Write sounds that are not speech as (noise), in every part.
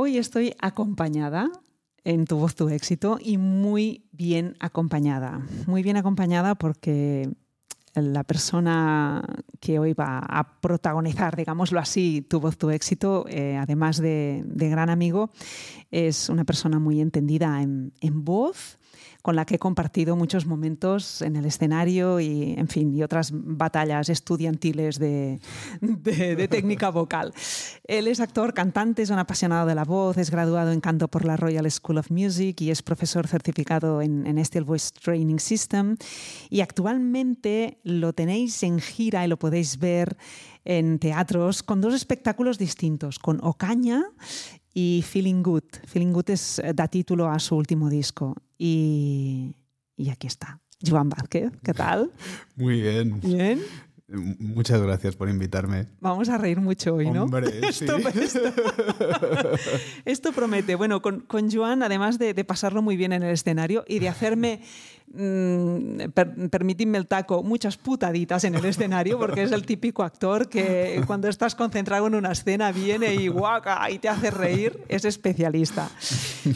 Hoy estoy acompañada en Tu Voz, Tu Éxito y muy bien acompañada. Muy bien acompañada porque la persona que hoy va a protagonizar, digámoslo así, Tu Voz, Tu Éxito, eh, además de, gran amigo, es una persona muy entendida en voz con la que he compartido muchos momentos en el escenario y, en fin, y otras batallas estudiantiles de, técnica vocal. Él es actor, cantante, es un apasionado de la voz, es graduado en canto por la Royal School of Music y es profesor certificado en, en Voice Training System. Y actualmente lo tenéis en gira y lo podéis ver en teatros con dos espectáculos distintos, con Ocaña y Feeling Good. Feeling Good es, eh, da título a su último disco. Y, y aquí está. Joan Vázquez, ¿qué tal? Muy bien. Bien. Muchas gracias por invitarme. Vamos a reír mucho hoy, ¿no? Hombre, (laughs) esto, esto, promete. Bueno, con, con Joan, además de, de, pasarlo muy bien en el escenario y de hacerme Mm, permitidme el taco, muchas putaditas en el escenario, porque es el típico actor que cuando estás concentrado en una escena viene y guaca y te hace reír, es especialista.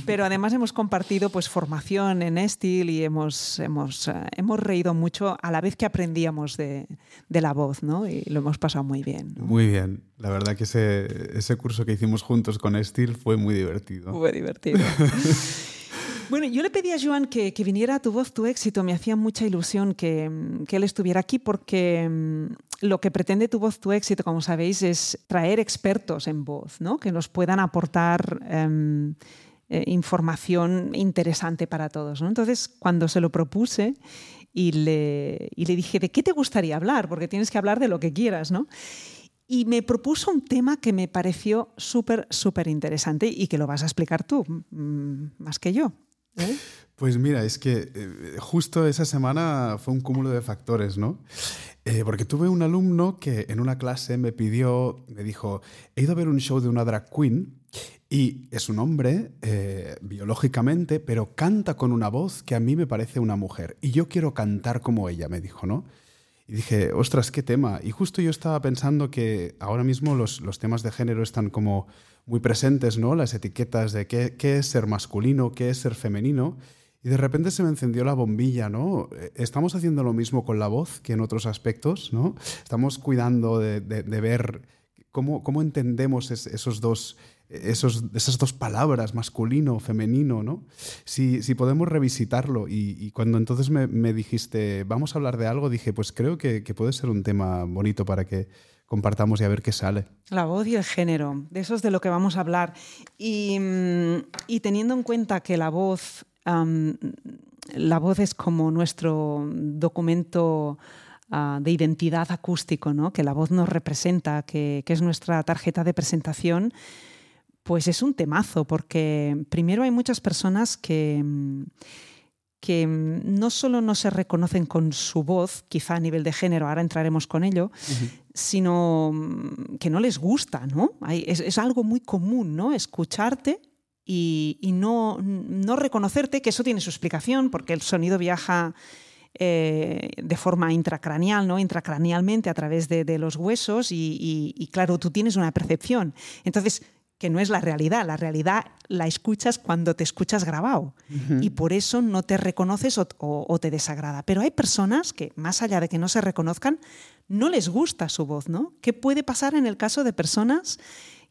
Pero además hemos compartido pues formación en Estil y hemos, hemos, eh, hemos reído mucho a la vez que aprendíamos de, de la voz, ¿no? Y lo hemos pasado muy bien. Muy bien. La verdad que ese, ese curso que hicimos juntos con Estil fue muy divertido. Fue divertido. Bueno, yo le pedí a Joan que, viniera a Tu Voz, Tu Éxito. Me hacía mucha ilusión que, él estuviera aquí porque mm, lo que pretende Tu Voz, Tu Éxito, como sabéis, es traer expertos en voz, ¿no? que nos puedan aportar em, eh, información interesante para todos. Entonces, cuando se lo propuse y le, y le dije, ¿de qué te gustaría hablar? Porque tienes que hablar de lo que quieras, ¿no? y me propuso un tema que me pareció súper, súper interesante y que lo vas a explicar tú, mm, más que yo. ¿Eh? Pues mira, es que eh, justo esa semana fue un cúmulo de factores, ¿no? Eh, porque tuve un alumno que en una clase me pidió, me dijo, he ido a ver un show de una drag queen y es un hombre biológicamente, pero canta con una voz que a mí me parece una mujer. Y yo quiero cantar como ella, me dijo, ¿no? Y dije, ostras, qué tema. Y justo yo estaba pensando que ahora mismo los, los temas de género están como muy presentes, ¿no? Las etiquetas de qué, qué, es ser masculino, qué es ser femenino. Y de repente se me encendió la bombilla, ¿no? Eh, estamos haciendo lo mismo con la voz que en otros aspectos, ¿no? Estamos cuidando de, de, ver cómo, cómo entendemos esos dos, esos, esas dos palabras, masculino, femenino, ¿no? Si, si podemos revisitarlo. Y, cuando entonces me, me, dijiste, vamos a hablar de algo, dije, pues creo que, que puede ser un tema bonito para que compartamos y a ver qué sale. La voz y el género, de eso es de lo que vamos a hablar. Y, mm, teniendo en cuenta que la voz, la voz es como nuestro documento ah, de identidad acústico, ¿no? que la voz nos representa, que, que es nuestra tarjeta de presentación, pues es un temazo, porque primero hay muchas personas que mm, que mm, no solo no se reconocen con su voz, quizá a nivel de género, ahora entraremos con ello, sino mm, que no les gusta, ¿no? Es, algo muy común, ¿no? Escucharte y, no, no, reconocerte, que eso tiene su explicación, porque el sonido viaja eh, de forma intracraneal, ¿no? intracranealmente a través de, los huesos y, y, claro, tú tienes una percepción. Entonces, que no es la realidad. La realidad la escuchas cuando te escuchas grabado y por eso no te reconoces o, te desagrada. Pero hay personas que, más allá de que no se reconozcan, no les gusta su voz, ¿no? ¿Qué puede pasar en el caso de personas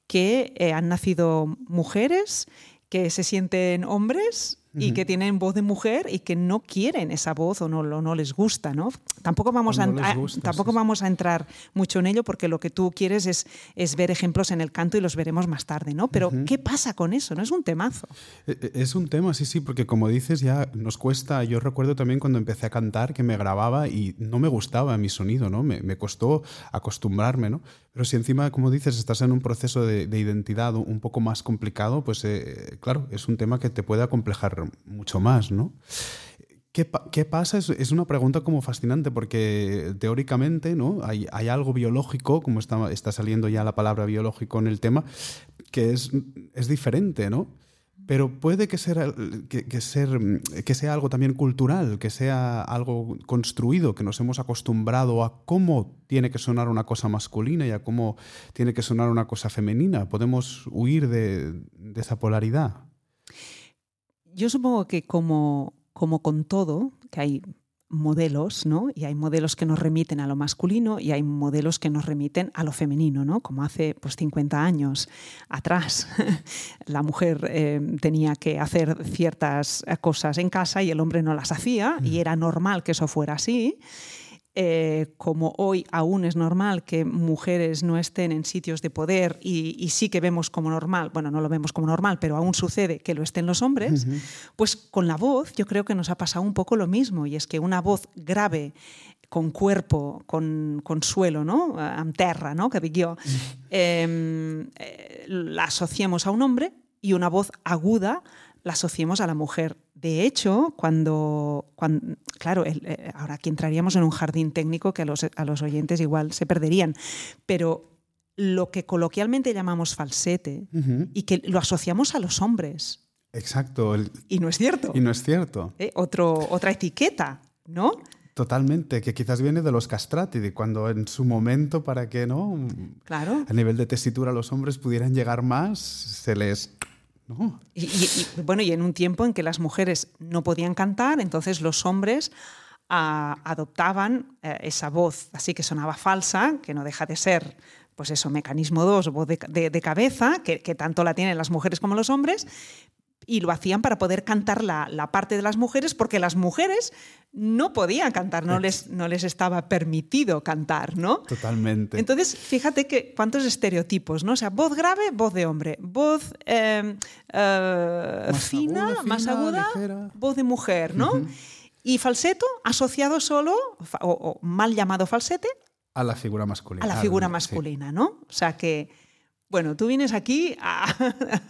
que eh, han nacido mujeres, que se sienten hombres y que tienen voz de mujer y que no quieren esa voz o no, no les gusta, ¿no? Tampoco vamos, a, tampoco vamos a entrar mucho en ello porque lo que tú quieres es, es ver ejemplos en el canto y los veremos más tarde, ¿no? Pero ¿qué pasa con eso? ¿No es un temazo? E, e, es un tema, sí, sí, porque como dices ya nos cuesta, yo recuerdo también cuando empecé a cantar que me grababa y no me gustaba mi sonido, ¿no? Me, me costó acostumbrarme, ¿no? Pero si encima, como dices, estás en un proceso de, identidad un poco más complicado, pues eh, claro, es un tema que te puede acomplejar mucho más, ¿no? ¿Qué, pasa? Es, una pregunta como fascinante porque teóricamente ¿no? hay, algo biológico, como está, está, saliendo ya la palabra biológico en el tema, que es, es diferente, ¿no? pero puede que, ser, que, ser, que sea algo también cultural, que sea algo construido, que nos hemos acostumbrado a cómo tiene que sonar una cosa masculina y a cómo tiene que sonar una cosa femenina. Podemos huir de, de esa polaridad. Yo supongo que como, como con todo, que hay modelos, ¿no? Y hay modelos que nos remiten a lo masculino y hay modelos que nos remiten a lo femenino, ¿no? Como hace pues 50 años atrás (laughs) la mujer eh, tenía que hacer ciertas cosas en casa y el hombre no las hacía y era normal que eso fuera así. Eh, como hoy aún es normal que mujeres no estén en sitios de poder y, sí que vemos como normal, bueno, no lo vemos como normal, pero aún sucede que lo estén los hombres, pues con la voz yo creo que nos ha pasado un poco lo mismo y es que una voz grave con cuerpo, con, con suelo, ¿no? Amb terra, ¿no? que dic jo, em, eh, la asociemos a un hombre y una voz aguda la asociemos a la mujer. De hecho, cuando, cuando claro, eh, ahora aquí entraríamos en un jardín técnico que a los, a los oyentes igual se perderían, pero lo que coloquialmente llamamos falsete y que lo asociamos a los hombres. Exacto. Y no es cierto. Y no es cierto. ¿Eh? Otro, otra etiqueta, ¿no? Totalmente, que quizás viene de los castrati, de cuando en su momento, para que no, claro. a nivel de tesitura los hombres pudieran llegar más, se les y, bueno, y en un tiempo en que las mujeres no podían cantar, entonces los hombres ah, adoptaban eh, esa voz así que sonaba falsa, que no deja de ser, pues eso, mecanismo 2, voz de, cabeza, que, que, tanto la tienen las mujeres como los hombres, y lo hacían para poder cantar la, parte de las mujeres, porque las mujeres no podían cantar, no les, no les estaba permitido cantar, ¿no? Totalmente. Entonces, fíjate que cuántos estereotipos, ¿no? O sea, voz grave, voz de hombre, voz em, eh, fina, más aguda, voz de mujer, ¿no? Y falseto asociado solo, o, mal llamado falsete, a la figura masculina. A la figura masculina, ¿no? O sea que bueno, tú vienes aquí a,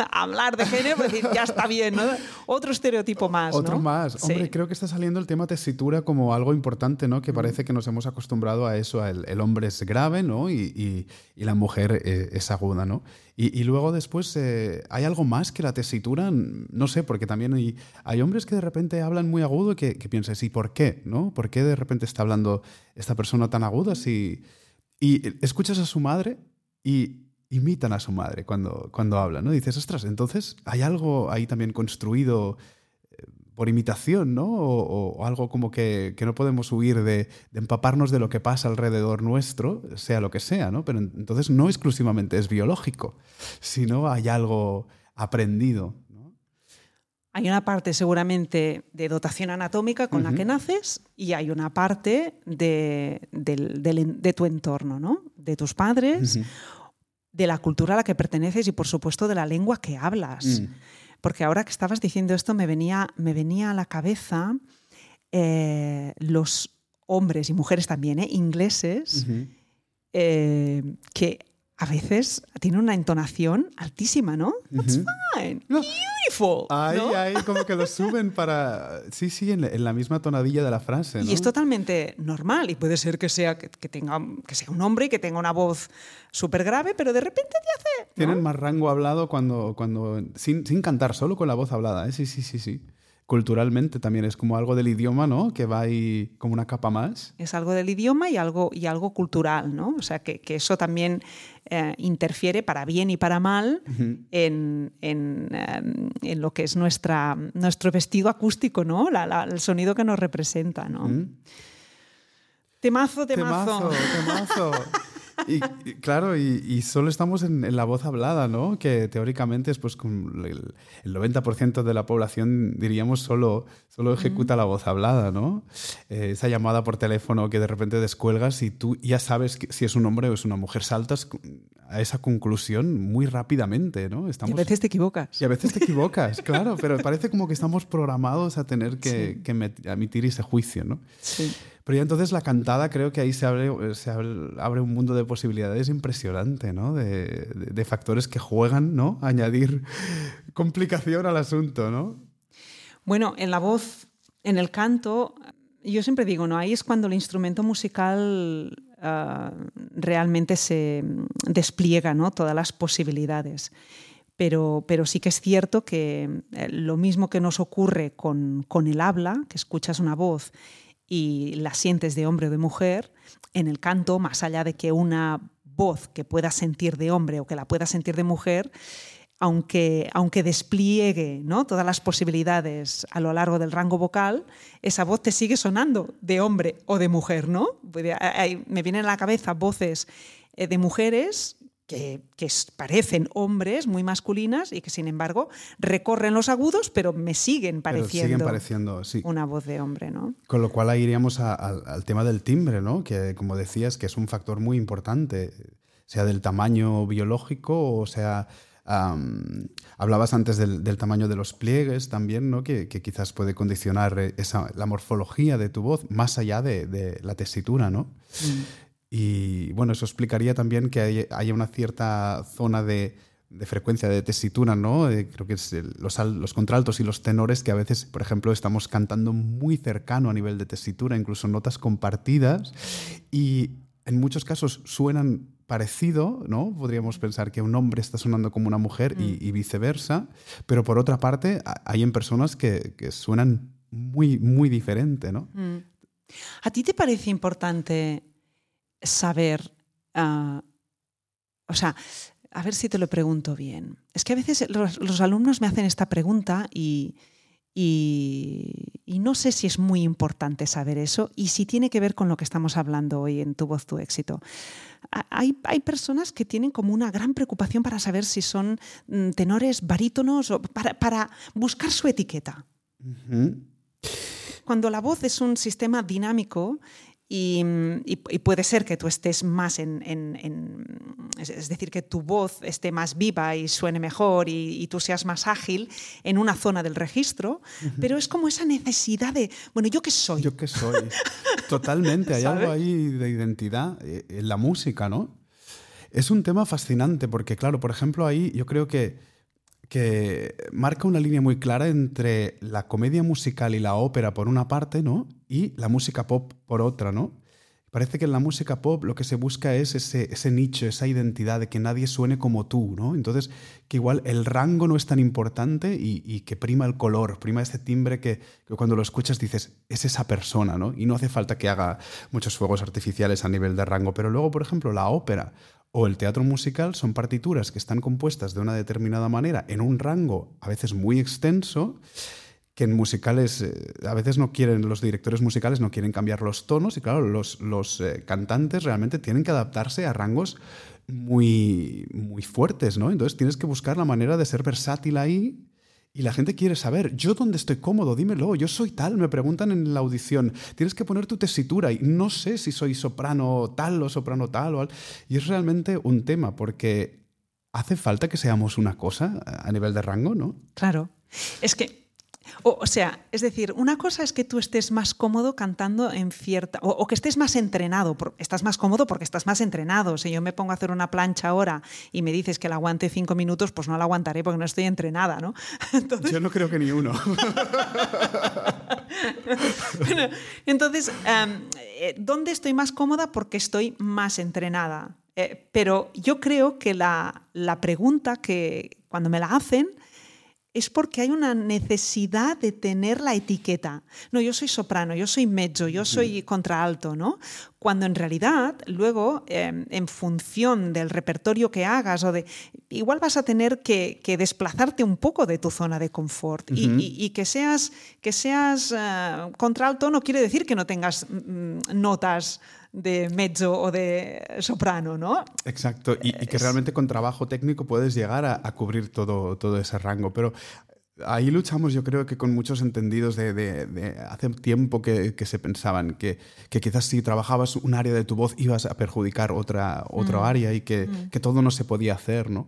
(laughs) hablar de género, pues decir, ya está bien, ¿no? Otro estereotipo más. Otro más. Hombre, creo que está saliendo el tema tesitura como algo importante, ¿no? Que parece que nos hemos acostumbrado a eso, el, hombre es grave, ¿no? Y, la mujer eh, es aguda, ¿no? Y, luego después, eh, ¿hay algo más que la tesitura? No sé, porque también hay, hombres que de repente hablan muy agudo y que, que piensas, ¿y por qué? ¿No? ¿Por qué de repente está hablando esta persona tan aguda si... Y escuchas a su madre y imitan a su madre cuando, cuando hablan, ¿no? dices, ostras, entonces hay algo ahí también construido eh, por imitación, ¿no? O, algo como que, no podemos huir de, empaparnos de lo que pasa alrededor nuestro, sea lo que sea, ¿no? Pero entonces no exclusivamente es biológico, sino hay algo aprendido. Hay una parte seguramente de dotación anatómica con la que naces y hay una parte de, tu entorno, ¿no? De tus padres de la cultura a la que perteneces y por supuesto de la lengua que hablas. Mm. Porque ahora que estabas diciendo esto me venía, me venía a la cabeza eh, los hombres y mujeres también, ¿eh? ingleses, eh, que a veces tiene una entonación altísima, ¿no? That's fine, beautiful. Ahí, ahí, como que lo suben para. Sí, sí, en, la misma tonadilla de la frase. Y es totalmente normal. Y puede ser que sea, que, tenga, que sea un hombre y que tenga una voz súper grave, pero de repente te hace. Tienen más rango hablado cuando. cuando sin, sin cantar, solo con la voz hablada. ¿eh? Sí, sí, sí, sí culturalmente también es como algo del idioma, ¿no? Que va ahí como una capa más. Es algo del idioma y algo, y algo cultural, ¿no? O sea, que, que eso también eh, interfiere para bien y para mal en, en, em, en, lo que es nuestra, nuestro vestido acústico, ¿no? La, el sonido que nos representa, ¿no? Temazo, temazo. Temazo, temazo. (laughs) Y, claro, y, solo estamos en, la voz hablada, ¿no? Que teóricamente es pues con el, 90% de la población, diríamos, solo, solo ejecuta la voz hablada, ¿no? Eh, esa llamada por teléfono que de repente descuelgas y tú ya sabes si es un hombre o es una mujer, saltas a esa conclusión muy rápidamente, ¿no? Estamos... Y a veces te equivocas. Y a veces te equivocas, (laughs) claro, pero parece como que estamos programados a tener que, que emitir ese juicio, ¿no? Sí. Pero ya entonces la cantada creo que ahí se abre, abre un mundo de posibilidades impresionante. De, factores que juegan, ¿no? A añadir (laughs) complicación al asunto, ¿no? Bueno, en la voz, en el canto, yo siempre digo, ¿no? Ahí es cuando el instrumento musical ah, realmente se despliega, ¿no? Todas las posibilidades. pero, sí que es cierto que eh, lo mismo que nos ocurre con el habla, que escuchas una voz y la sientes de hombre o de mujer, en el canto, más allá de que una voz que pueda sentir de hombre o que la pueda sentir de mujer, aunque, aunque despliegue ¿no? todas las posibilidades a lo largo del rango vocal, esa voz te sigue sonando de hombre o de mujer, ¿no? Me vienen a la cabeza voces eh, de mujeres que, parecen hombres muy masculinas y que sin embargo recorren los agudos, pero me siguen pareciendo, pareciendo sí. una voz de hombre, ¿no? Con lo cual ahí iríamos al tema del timbre, ¿no? Que como decías, que es un factor muy importante, sea del tamaño biológico o sea hablabas antes del, tamaño de los pliegues también, ¿no? que, quizás puede condicionar eh, esa, la morfología de tu voz más allá de, la tesitura. ¿no? Mm. Y bueno, eso explicaría también que hay, haya una cierta zona de, frecuencia de tesitura, ¿no? Eh, creo que es los, los, contraltos y los tenores que a veces, por ejemplo, estamos cantando muy cercano a nivel de tesitura, incluso notas compartidas, y en muchos casos suenan parecido, ¿no? Podríamos pensar que un hombre está sonando como una mujer y, mm. viceversa, pero por otra parte hay en personas que, suenan muy, muy diferente, ¿no? Mm. ¿A ti te parece importante saber, ah, o sea, a ver si te lo pregunto bien. Es que a veces los, alumnos me hacen esta pregunta y, y, no sé si es muy importante saber eso y si tiene que ver con lo que estamos hablando hoy en Tu voz, tu éxito hay, personas que tienen como una gran preocupación para saber si son mm, tenores, barítonos, o para, buscar su etiqueta. Cuando la voz es un sistema dinámico y, puede ser que tú estés más en, es decir, que tu voz esté más viva y suene mejor y, tú seas más ágil en una zona del registro, pero es como esa necesidad de, bueno, ¿yo qué soy? ¿Yo qué soy? Totalmente, hay algo ahí de identidad eh, en la música, ¿no? Es un tema fascinante porque, claro, por ejemplo, ahí yo creo que que marca una línea muy clara entre la comedia musical y la ópera por una parte, ¿no? Y la música pop por otra, ¿no? Parece que en la música pop lo que se busca es ese, ese, nicho, esa identidad de que nadie suene como tú, ¿no? Entonces, que igual el rango no es tan importante y, que prima el color, prima ese timbre que, que, cuando lo escuchas dices, es esa persona, ¿no? Y no hace falta que haga muchos fuegos artificiales a nivel de rango. Pero luego, por ejemplo, la ópera o el teatro musical son partituras que están compuestas de una determinada manera en un rango a veces muy extenso que en musicales eh, a veces no quieren, los directores musicales no quieren cambiar los tonos y claro, los, los eh, cantantes realmente tienen que adaptarse a rangos muy, muy fuertes, ¿no? Entonces tienes que buscar la manera de ser versátil ahí y la gente quiere saber, yo dónde estoy cómodo, dímelo, yo soy tal, me preguntan en la audición, tienes que poner tu tesitura y no sé si soy soprano tal o soprano tal o Y es realmente un tema porque hace falta que seamos una cosa a nivel de rango, ¿no? Claro. Es que o, sea, es decir, una cosa es que tú estés más cómodo cantando en cierta. O, que estés más entrenado. estás más cómodo porque estás más entrenado. Si yo me pongo a hacer una plancha ahora y me dices que la aguante cinco minutos, pues no la aguantaré porque no estoy entrenada, ¿no? (laughs) Yo no creo que ni uno. entonces, em, eh, ¿dónde estoy más cómoda? Porque estoy más entrenada. Eh, pero yo creo que la, la pregunta que cuando me la hacen es porque hay una necesidad de tener la etiqueta. No, yo soy soprano, yo soy mezzo, yo soy contraalto, ¿no? Cuando en realidad, luego, em, en función del repertorio que hagas, o de, igual vas a tener que, desplazarte un poco de tu zona de confort. y, que seas, que seas uh, contralto no quiere decir que no tengas mm, notas de mezzo o de soprano, ¿no? Exacto, y, que realmente con trabajo técnico puedes llegar a, cubrir todo, todo ese rango, pero ahí luchamos yo creo que con muchos entendidos de, hace tiempo que, se pensaban que, quizás si trabajabas un área de tu voz ibas a perjudicar otra, otra mm. área y que, mm. que, todo no se podía hacer, ¿no?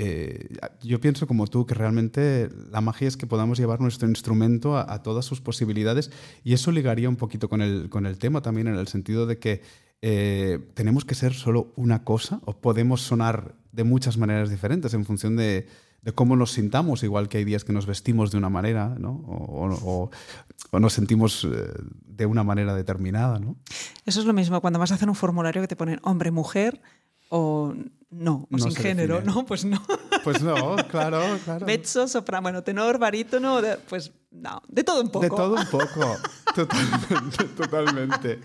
Eh, yo pienso como tú que realmente la magia es que podamos llevar nuestro instrumento a, todas sus posibilidades y eso ligaría un poquito con el, con el tema también en el sentido de que eh, tenemos que ser solo una cosa o podemos sonar de muchas maneras diferentes en función de, cómo nos sintamos, igual que hay días que nos vestimos de una manera ¿no? o, o, nos sentimos eh, de una manera determinada. ¿no? Eso es lo mismo cuando vas a hacer un formulario que te ponen hombre, mujer o no, o sin género, ¿no? (laughs) Pues no. Pues no, claro, claro. Mezzo, soprano, bueno, tenor, barítono, pues no, de todo un poco. De todo un (laughs) poco, totalmente, totalmente.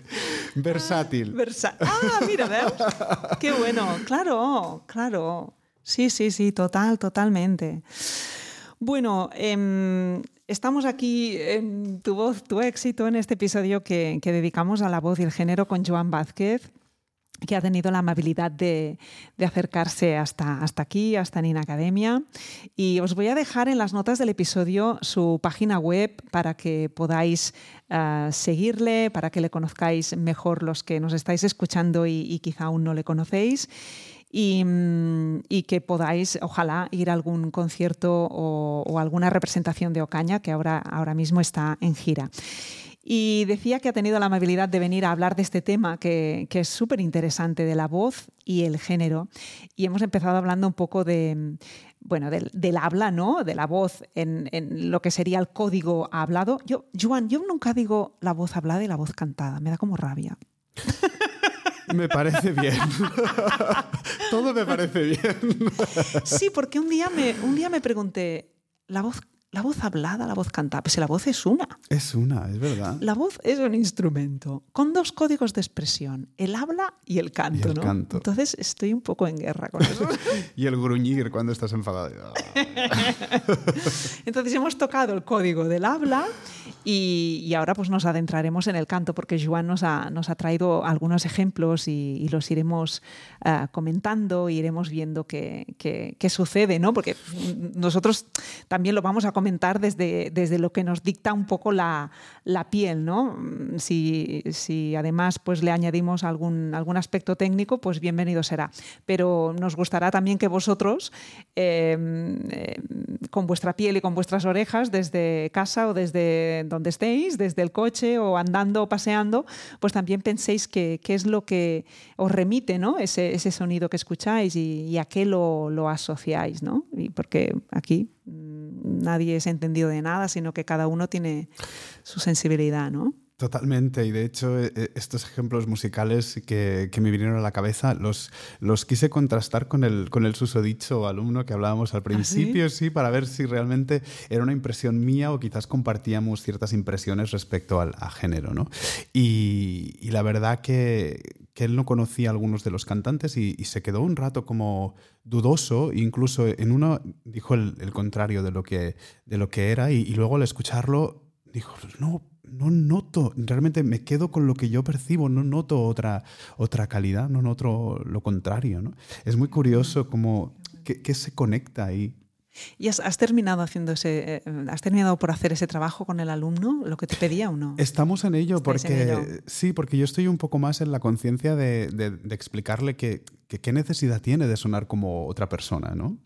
Versátil. ah, mira, ¿ves? Qué bueno, claro, claro. Sí, sí, sí, total, totalmente. Bueno, em, estamos aquí en Tu Voz, Tu Éxito, en este episodio que, que dedicamos a la voz y el género con Joan Vázquez que ha tenido la amabilidad de, acercarse hasta, aquí, hasta Nina Academia. Y os voy a dejar en las notas del episodio su página web para que podáis eh, seguirle, para que le conozcáis mejor los que nos estáis escuchando y, quizá aún no le conocéis. Y, que podáis, ojalá, ir a algún concierto o, o, alguna representación de Ocaña, que ahora, ahora mismo está en gira. Y decía que ha tenido la amabilidad de venir a hablar de este tema que, es súper interesante, de la voz y el género. Y hemos empezado hablando un poco de, bueno, del, habla, ¿no? De la voz en, lo que sería el código hablado. Yo, Joan, yo nunca digo la voz hablada y la voz cantada. Me da como rabia. (laughs) Me parece bien. Todo me parece bien. sí, porque un día me, un día me pregunté, ¿la voz la voz hablada, la voz cantada. Pues la voz es una. Es una, es verdad. La voz es un instrumento con dos códigos de expresión, el habla y el canto, el ¿no? Canto. Entonces estoy un poco en guerra con eso. (laughs) y el gruñir cuando estás enfadado. (laughs) Entonces hemos tocado el código del habla y, ahora pues nos adentraremos en el canto porque Joan nos ha, nos ha traído algunos ejemplos y, los iremos uh, comentando, iremos viendo qué, qué, sucede, ¿no? Porque nosotros también lo vamos a comentar desde, desde lo que nos dicta un poco la, la piel, ¿no? Si, si, además pues le añadimos algún, algún aspecto técnico, pues bienvenido será. Pero nos gustará también que vosotros, eh, eh, con vuestra piel y con vuestras orejas, desde casa o desde donde estéis, desde el coche o andando o paseando, pues también penséis qué es lo que os remite ¿no? ese, ese sonido que escucháis y, a qué lo, lo, asociáis, ¿no? Y porque aquí mm, nadie es entendido de nada, sino que cada uno tiene su sensibilidad, ¿no? Totalmente, y de hecho e, e, estos ejemplos musicales que, me vinieron a la cabeza los, los quise contrastar con el, con el susodicho alumno que hablábamos al ¿Ah, principio, sí? para ver si realmente era una impresión mía o quizás compartíamos ciertas impresiones respecto al a género. ¿no? Y, la verdad que, que, él no conocía a algunos de los cantantes y, se quedó un rato como dudoso, incluso en uno dijo el, contrario de lo que, de lo que era y, y luego al escucharlo dijo, no, no noto, realmente me quedo con lo que yo percibo, no noto otra, otra calidad, no noto lo contrario. ¿no? Es muy curioso cómo, qué, se conecta ahí. ¿Y has, terminado haciendo ese, eh, has terminado por hacer ese trabajo con el alumno, lo que te pedía o no? Estamos en ello, porque sí, porque yo estoy un poco más en la conciencia de, de, explicarle que, qué necesidad tiene de sonar como otra persona, ¿no?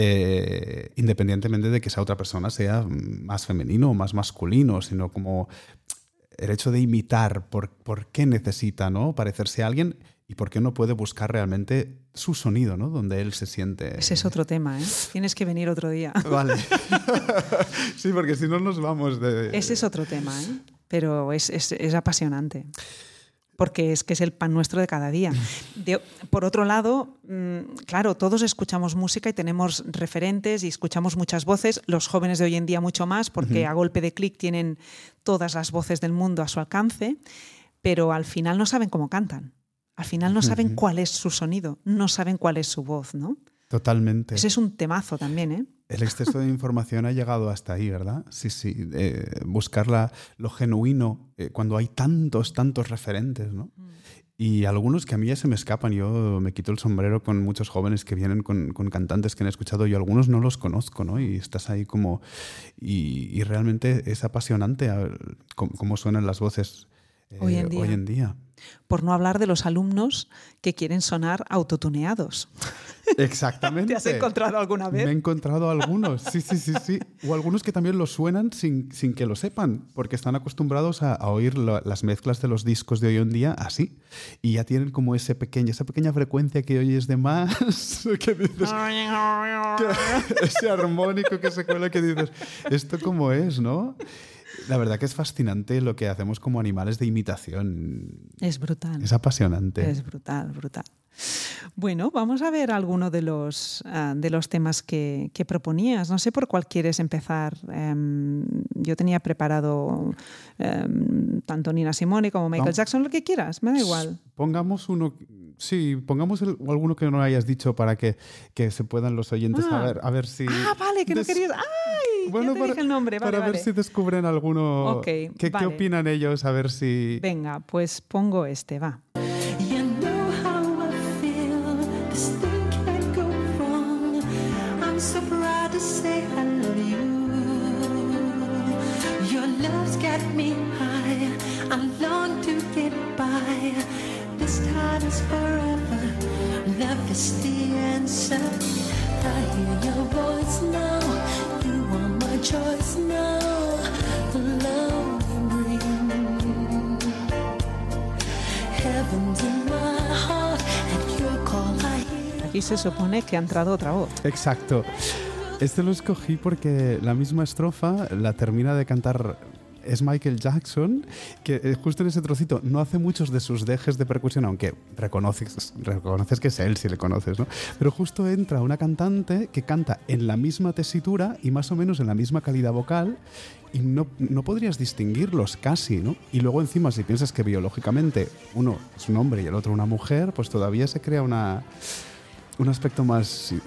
Eh, independientemente de que esa otra persona sea más femenino o más masculino, sino como el hecho de imitar por, por qué necesita ¿no? parecerse a alguien y por qué no puede buscar realmente su sonido, ¿no? Donde él se siente. Ese es otro tema, ¿eh? Tienes que venir otro día. (laughs) Vale. (laughs) sí, porque si no nos vamos de. Ese es otro tema, ¿eh? Pero es, es, es apasionante porque es que es el pan nuestro de cada día. (laughs) por otro lado, mm, claro, todos escuchamos música y tenemos referentes y escuchamos muchas voces, los jóvenes de hoy en día mucho más, porque a golpe de clic tienen todas las voces del mundo a su alcance, pero al final no saben cómo cantan. Al final no saben cuál es su sonido, no saben cuál es su voz, ¿no? Totalmente. Ese es un temazo también, ¿eh? El exceso de información ha llegado hasta ahí, ¿verdad? Sí, sí. Eh, buscar lo genuino eh, cuando hay tantos, tantos referentes, ¿no? Mm. Y algunos que a mí ya se me escapan. Yo me quito el sombrero con muchos jóvenes que vienen con, cantantes que han escuchado y algunos no los conozco, ¿no? Y estás ahí como... Y, realmente es apasionante cómo, suenan las voces eh, hoy en día. Por no hablar de los alumnos que quieren sonar autotuneados. (laughs) Exactamente. (laughs) ¿Te has encontrado alguna vez? Me he encontrado algunos, sí, sí, sí, sí. (laughs) O algunos que también lo suenan sin, sin que lo sepan, porque están acostumbrados a, oír las mezclas de los discos de hoy en día así. Y ya tienen como ese pequeño, esa pequeña frecuencia que oyes de más, (laughs) que dices, ese armónico que se cuela que dices, ¿esto cómo es, no? La verdad que es fascinante lo que hacemos como animales de imitación. Es brutal. Es apasionante. Es brutal, brutal. Bueno, vamos a ver alguno de los, uh, de los temas que, que, proponías. No sé por cuál quieres empezar. Um, yo tenía preparado um, tanto Nina Simone como Michael no. Jackson, lo que quieras, me da igual. Pongamos uno, sí, pongamos el, alguno que no hayas dicho para que, que se puedan los oyentes ah. a, ver, a ver si... Ah, vale, que no querías... ¡Ay! Bueno, ya te para, dije el nombre, vale, para vale. ver si descubren alguno... Okay, ¿Qué, vale. ¿Qué opinan ellos? A ver si... Venga, pues pongo este, va. The answer. I hear your voice now. You my choice now. Love in my heart. Aquí se supone que ha entrado otra voz. Exacto. Este lo escogí porque la misma estrofa la termina de cantar es Michael Jackson, que eh, justo en ese trocito no hace muchos de sus dejes de percusión, aunque reconoces, reconoces que es él si le conoces, ¿no? Pero justo entra una cantante que canta en la misma tesitura y más o menos en la misma calidad vocal y no, no podrías distinguirlos casi, ¿no? Y luego encima si piensas que biológicamente uno es un hombre y el otro una mujer, pues todavía se crea una, un aspecto más eh,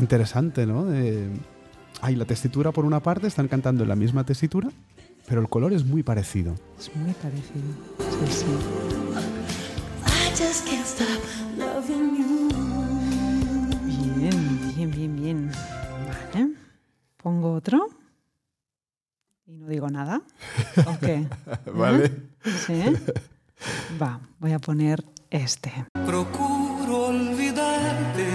interesante, ¿no? Hay la tesitura por una parte, están cantando en la misma tesitura, pero el color es muy parecido. Es muy parecido. Sí, sí. I just can't stop loving you. Bien, bien, bien, bien. Vale. Pongo otro. Y no digo nada. ¿O qué? (laughs) Vale. ¿Eh? ¿Sí? Va, voy a poner este. Procuro olvidarte,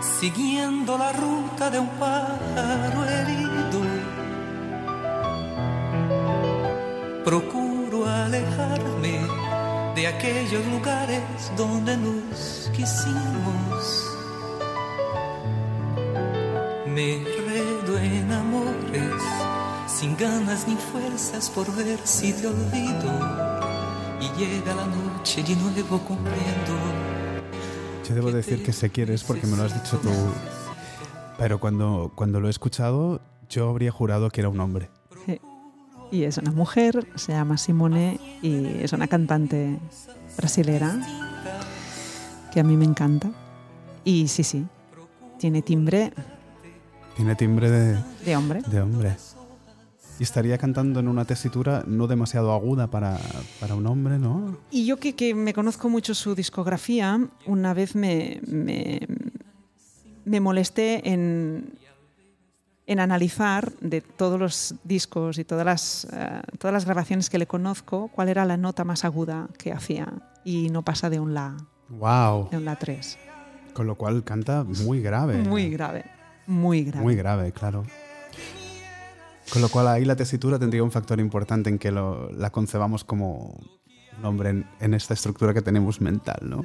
siguiendo la ruta de un pájaro herido. Procuro alejarme de aquellos lugares donde nos quisimos. Me enredo en amores, sin ganas ni fuerzas por ver si te olvido. Y llega la noche y nuevo comprendo. Yo debo decir que sé quién es porque me lo has dicho tú. Pero cuando, cuando lo he escuchado, yo habría jurado que era un hombre. Y es una mujer, se llama Simone y es una cantante brasilera que a mí me encanta. Y sí, sí, tiene timbre Tiene timbre de, de hombre. de hombre. Y estaría cantando en una tesitura no demasiado aguda para, para un hombre, ¿no? Y yo que, que me conozco mucho su discografía, una vez me, me, me molesté en, en analizar de todos los discos y todas las, eh, todas las grabaciones que le conozco, cuál era la nota más aguda que hacía. Y no pasa de un La, ¡Wow! de un La 3. Con lo cual canta muy grave. Muy grave, muy grave. Muy grave, claro. Con lo cual ahí la tesitura tendría un factor importante en que lo- la concebamos como un hombre en, en esta estructura que tenemos mental, ¿no?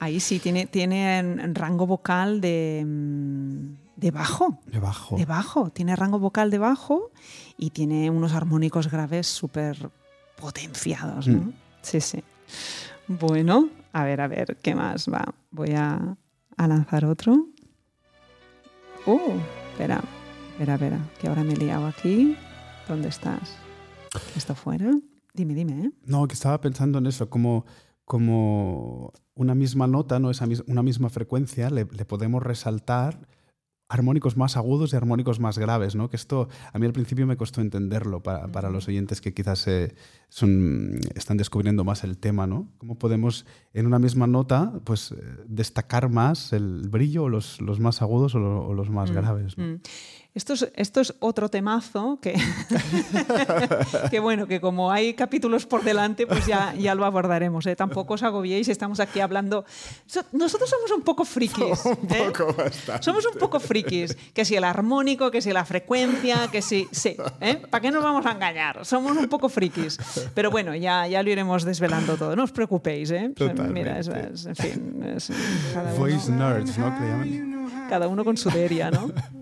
Ahí sí, tiene, tiene en- rango vocal de, mm, de bajo. De bajo. De bajo, tiene rango vocal de bajo y tiene unos armónicos graves súper potenciados, ¿no? Mm. Sí, sí. Bueno, a ver, a ver, ¿qué más va? Voy a, a lanzar otro. Uh, espera, espera, espera, que ahora me he liado aquí. ¿Dónde estás? ¿Está fuera? Dime, dime, ¿eh? No, que estaba pensando en eso, como, como una misma nota, ¿no? Esa una misma frecuencia, le, le podemos resaltar armónicos más agudos y armónicos más graves, ¿no? Que esto a mí al principio me costó entenderlo para, para los oyentes que quizás eh, son, están descubriendo más el tema, ¿no? ¿Cómo podemos en una misma nota pues, eh, destacar más el brillo o los, los más agudos o, lo- o los más graves? ¿no? Mm. Esto es, esto es otro temazo que, (laughs) que bueno, que como hay capítulos por delante, pues ya, ya lo abordaremos. ¿eh? Tampoco os agobiéis, estamos aquí hablando. So- nosotros somos un poco frikis. (laughs) ¿eh? Somos un poco frikis. Que si el armónico, que si la frecuencia, que si. Sí, ¿eh? ¿Para qué nos vamos a engañar? Somos un poco frikis. Pero bueno, ya, ya lo iremos desvelando todo. No os preocupéis, ¿eh? Mira, es, es- en fin. es- cada uno- Voice nerds, ¿no? Que le llaman. cada uno con su deria, ¿no?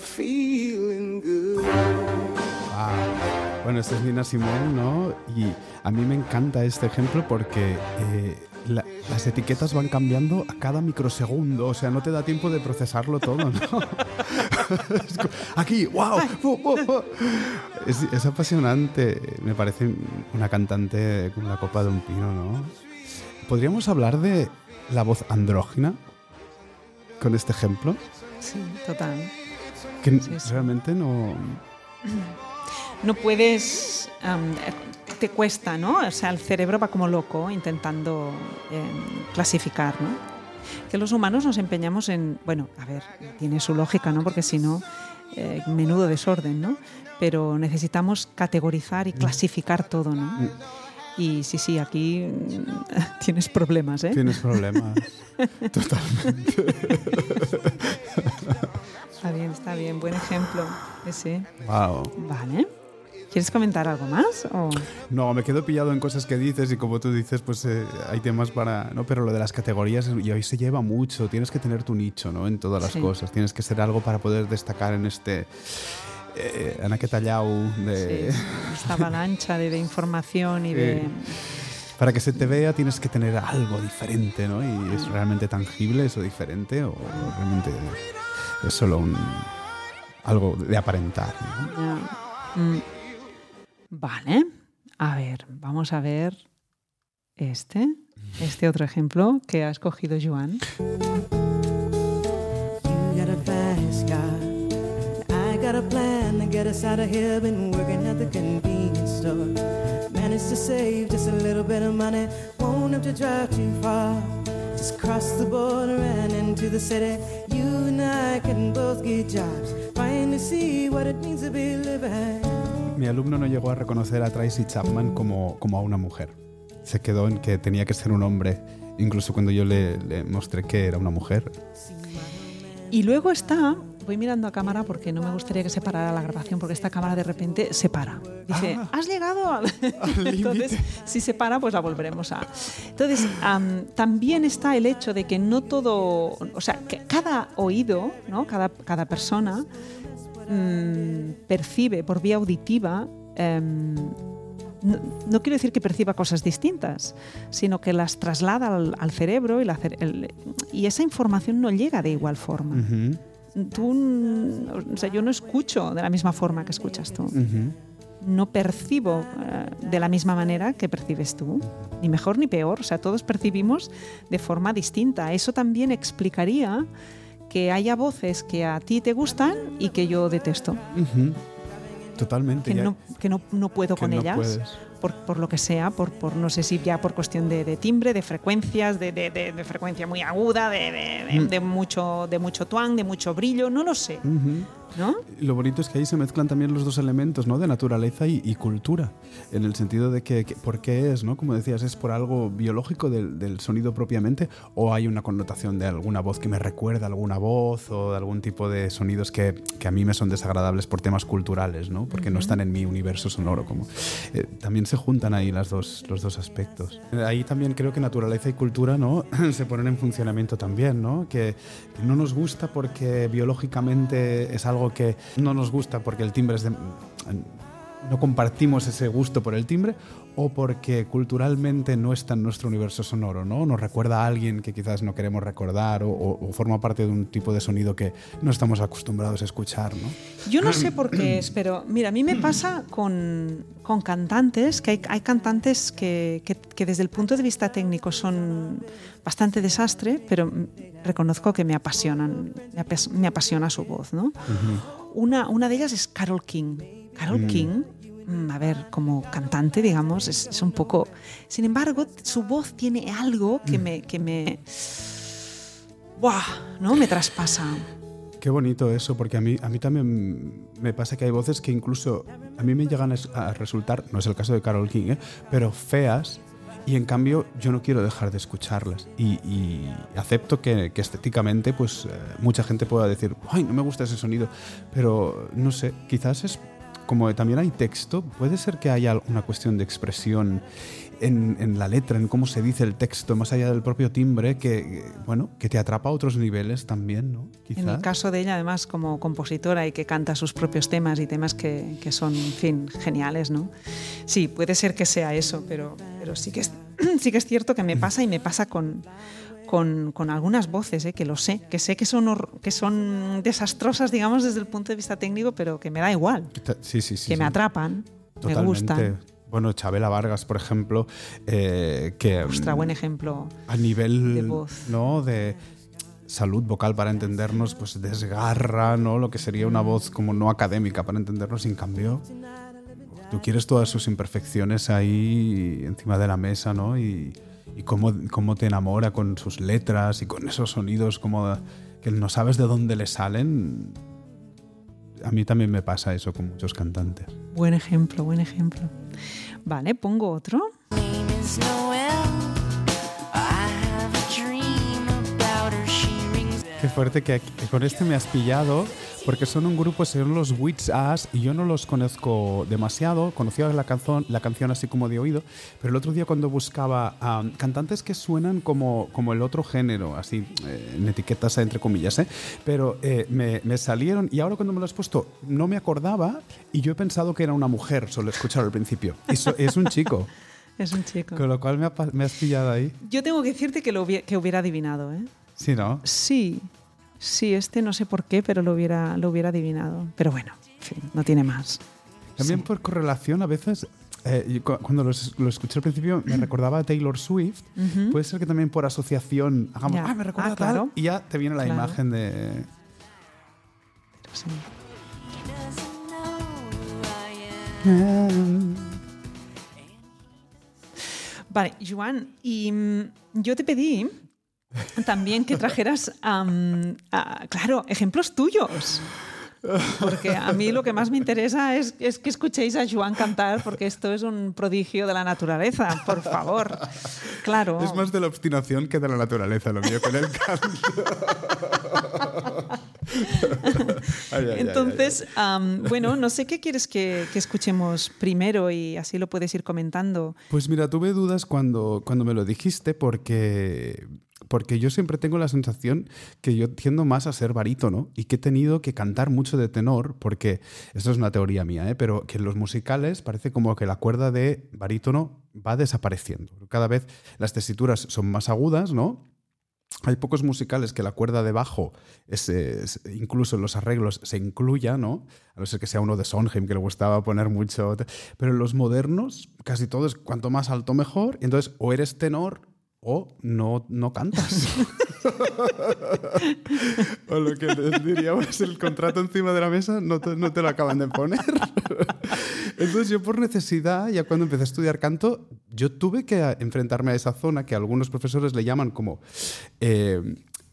I'm feeling good. Ah, bueno, esta es Nina Simone, ¿no? Y a mí me encanta este ejemplo porque eh, la- las etiquetas van cambiando a cada microsegundo, o sea, no te da tiempo de procesarlo todo, ¿no? (laughs) Aquí, wow, Es, es apasionante, me parece una cantante con la copa de un pino, ¿no? ¿Podríamos hablar de la voz andrógina con este ejemplo? Sí, total. Que realmente no... (clears throat) No puedes. te cuesta, ¿no? O sea, el cerebro va como loco intentando em, clasificar, ¿no? Que los humanos nos empeñamos en. Bueno, a ver, tiene su lógica, ¿no? Porque si no, eh, menudo desorden, ¿no? Pero necesitamos categorizar y clasificar todo, ¿no? Y sí, sí, aquí mm, (laughs) tienes problemas, ¿eh? Tienes problemas. (laughs) Totalmente. (laughs) Está bien, está bien. Buen ejemplo ese. Wow. Vale. ¿Quieres comentar algo más? O... No, me quedo pillado en cosas que dices y como tú dices, pues eh, hay temas para... No, pero lo de las categorías y hoy se lleva mucho. Tienes que tener tu nicho, ¿no? En todas las Sí. cosas. Tienes que ser algo para poder destacar en este... Eh, en aquest tallau de... Sí, esta avalancha de, de información y (laughs) de... Para que se te vea tienes que tener algo diferente, ¿no? Y es realmente tangible eso diferente o realmente es solo un algo de aparentar. Mm. Vale. A ver, vamos a ver este, este otro ejemplo que ha escogido Joan. You got a fast car. I got a plan to get us out of here. Been working at the convenience store. Managed to save just a little bit of money. Won't have to drive too far. Just cross the border and into the city. You and I can both get jobs. Finally see what it means to be living. Mi alumno no llegó a reconocer a Tracy Chapman como, como a una mujer. Se quedó en que tenía que ser un hombre, incluso cuando yo le, le mostré que era una mujer. Y luego está, voy mirando a cámara porque no me gustaría que se parara la grabación porque esta cámara de repente se para. Dice, has llegado (laughs) al... Entonces, si se para, pues la volveremos a... Entonces, am, también está el hecho de que no todo, o sea, que cada oído, ¿no? cada, cada persona mm, percibe por vía auditiva em, no, no quiero decir que perciba cosas distintas, sino que las traslada al, al cerebro y, la cer- el- y esa información no llega de igual forma. Ujú, Tú, o sea, yo no escucho de la misma forma que escuchas tú. No percibo eh, de la misma manera que percibes tú, ni mejor ni peor. O sea, todos percibimos de forma distinta. Eso también explicaría que haya voces que a ti te gustan y que yo detesto. Totalmente. que ya- no, que no, no puedo que con no ellas. puedes. Por, por lo que sea, por, por no sé si ya por cuestión de, de timbre, de frecuencias, de, de- de- frecuencia muy aguda, de, Mm. mucho, de mucho twang, de mucho brillo, no lo sé. ¿No? Lo bonito es que ahí se mezclan también los dos elementos, ¿no? De naturaleza y, y cultura, en el sentido de que, que- por qué es, ¿no? Como decías, es por algo biológico del, del sonido propiamente, o hay una connotación de alguna voz que me recuerda a alguna voz o de algún tipo de sonidos que, que a mí me son desagradables por temas culturales, ¿no? Porque no están en mi universo sonoro. Como, eh, también se juntan ahí las dos, los dos aspectos. Ahí también creo que naturaleza y cultura, ¿no? (clears throat) se ponen en funcionamiento también, ¿no? Que no nos gusta porque biológicamente es algo que no nos gusta porque el timbre es de... No compartimos ese gusto por el timbre o porque culturalmente no está en nuestro universo sonoro, ¿no? Nos recuerda a alguien que quizás no queremos recordar o, forma parte de un tipo de sonido que no estamos acostumbrados a escuchar, ¿no? Yo no sé por qué es, pero mira, a mí me pasa con, con cantantes, que hay, hay cantantes que, que- que desde el punto de vista técnico son bastante desastre, pero reconozco que me apasionan, me, apas- me apasiona su voz, ¿no? una, una de ellas es Carol King. Carol King, mm, a ver, como cantante, digamos, es, es un poco... Sin embargo, su voz tiene algo que me... Que me ¡Buah! ¿no? Me traspasa. Qué bonito eso, porque a mí, a mí también me pasa que hay voces que incluso a mí me llegan a es- a resultar, no es el caso de Carol King, ¿eh? pero feas, y en cambio yo no quiero dejar de escucharlas. Y, y acepto que, que estéticamente, pues eh, mucha gente pueda decir, ay, no me gusta ese sonido, pero no sé, quizás es como también hay texto, puede ser que haya una cuestión de expresión en, en la letra, en cómo se dice el texto, más allá del propio timbre, que, bueno, que te atrapa a otros niveles también, ¿no? En el caso de ella, además, como compositora y que canta sus propios temas y temas que, que son, en fin, geniales, ¿no? Sí, puede ser que sea eso, pero, pero sí, que es, (clears throat) sí que es cierto que me pasa y me pasa con, con, con algunas voces, ¿eh? que lo sé, que sé que son, que son desastrosas, digamos, desde el punto de vista técnico, pero que me da igual, Sí, sí, sí. que me sí. atrapan, me Totalmente. gustan. Bueno, Chabela Vargas, por ejemplo, eh, que Ostras, mm, buen ejemplo. a nivel de voz. ¿no? de salud vocal para entendernos, pues desgarra, ¿no? Lo que sería una voz como no académica para entendernos, sin cambio. Tú quieres todas sus imperfecciones ahí encima de la mesa, ¿no? Y, y cómo, cómo te enamora con sus letras y con esos sonidos como que no sabes de dónde le salen. A mí también me pasa eso con muchos cantantes. Buen ejemplo, buen ejemplo. Vale, pongo otro. name is Noel. I have a dream about her. She rings Qué fuerte que, que con este me has pillado, porque son un grupo, son los Wits Ass, y yo no los conozco demasiado. Conocía la canción, la canción así como de oído, pero el otro día cuando buscaba a cantantes que suenan como, como el otro género, así, eh, en etiquetas entre comillas, ¿eh? pero eh, me, me salieron, y ahora cuando me lo has puesto, no me acordaba, y yo he pensado que era una mujer, solo escuchar al principio. Es un chico, (laughs) Es un chico. con lo cual me, ha me has pillado ahí. Yo tengo que decirte que lo hubiera, que hubiera adivinado, ¿eh? Sí, ¿no? Sí, sí, este no sé por qué, pero lo hubiera, lo hubiera adivinado. Pero bueno, en fin, no tiene más. También Sí. por correlación, a veces, eh, cuando lo, es- lo escuché al principio, me recordaba a Taylor Swift. Puede ser que también por asociación hagamos, Ya. ah, me recuerda Ah, tal", claro. y ya te viene la Claro. imagen de. Sí. Vale, Joan, y mm, yo te pedí también que trajeras, a- claro, ejemplos tuyos. Porque a mí lo que más me interesa es, es que escuchéis a Joan cantar, porque esto es un prodigio de la naturaleza, por favor. Claro. Es más de la obstinación que de la naturaleza, lo mío con el canto. (laughs) Ay, ay, ay, ay, Entonces, bueno, no sé qué quieres que, que escuchemos primero y así lo puedes ir comentando. Pues mira, tuve dudas cuando, cuando me lo dijiste porque, porque yo siempre tengo la sensación que yo tiendo más a ser barítono y que he tenido que cantar mucho de tenor porque, esto es una teoría mía, ¿eh? pero que en los musicales parece como que la cuerda de barítono va desapareciendo. Cada vez las tesituras son más agudas, ¿no? Hay pocos musicales que la cuerda de bajo, es, incluso en los arreglos, se incluya, ¿no? A no ser que sea uno de Sondheim, que le gustaba poner mucho. Pero en los modernos, casi todo es cuanto más alto mejor. Entonces, o eres tenor o no, no cantas. (laughs) o lo que les diríamos el contrato encima de la mesa, no te, no te lo acaban de poner. (laughs) Entonces yo por necesidad, ya cuando empecé a estudiar canto, yo tuve que enfrentarme a esa zona que algunos profesores le llaman como eh,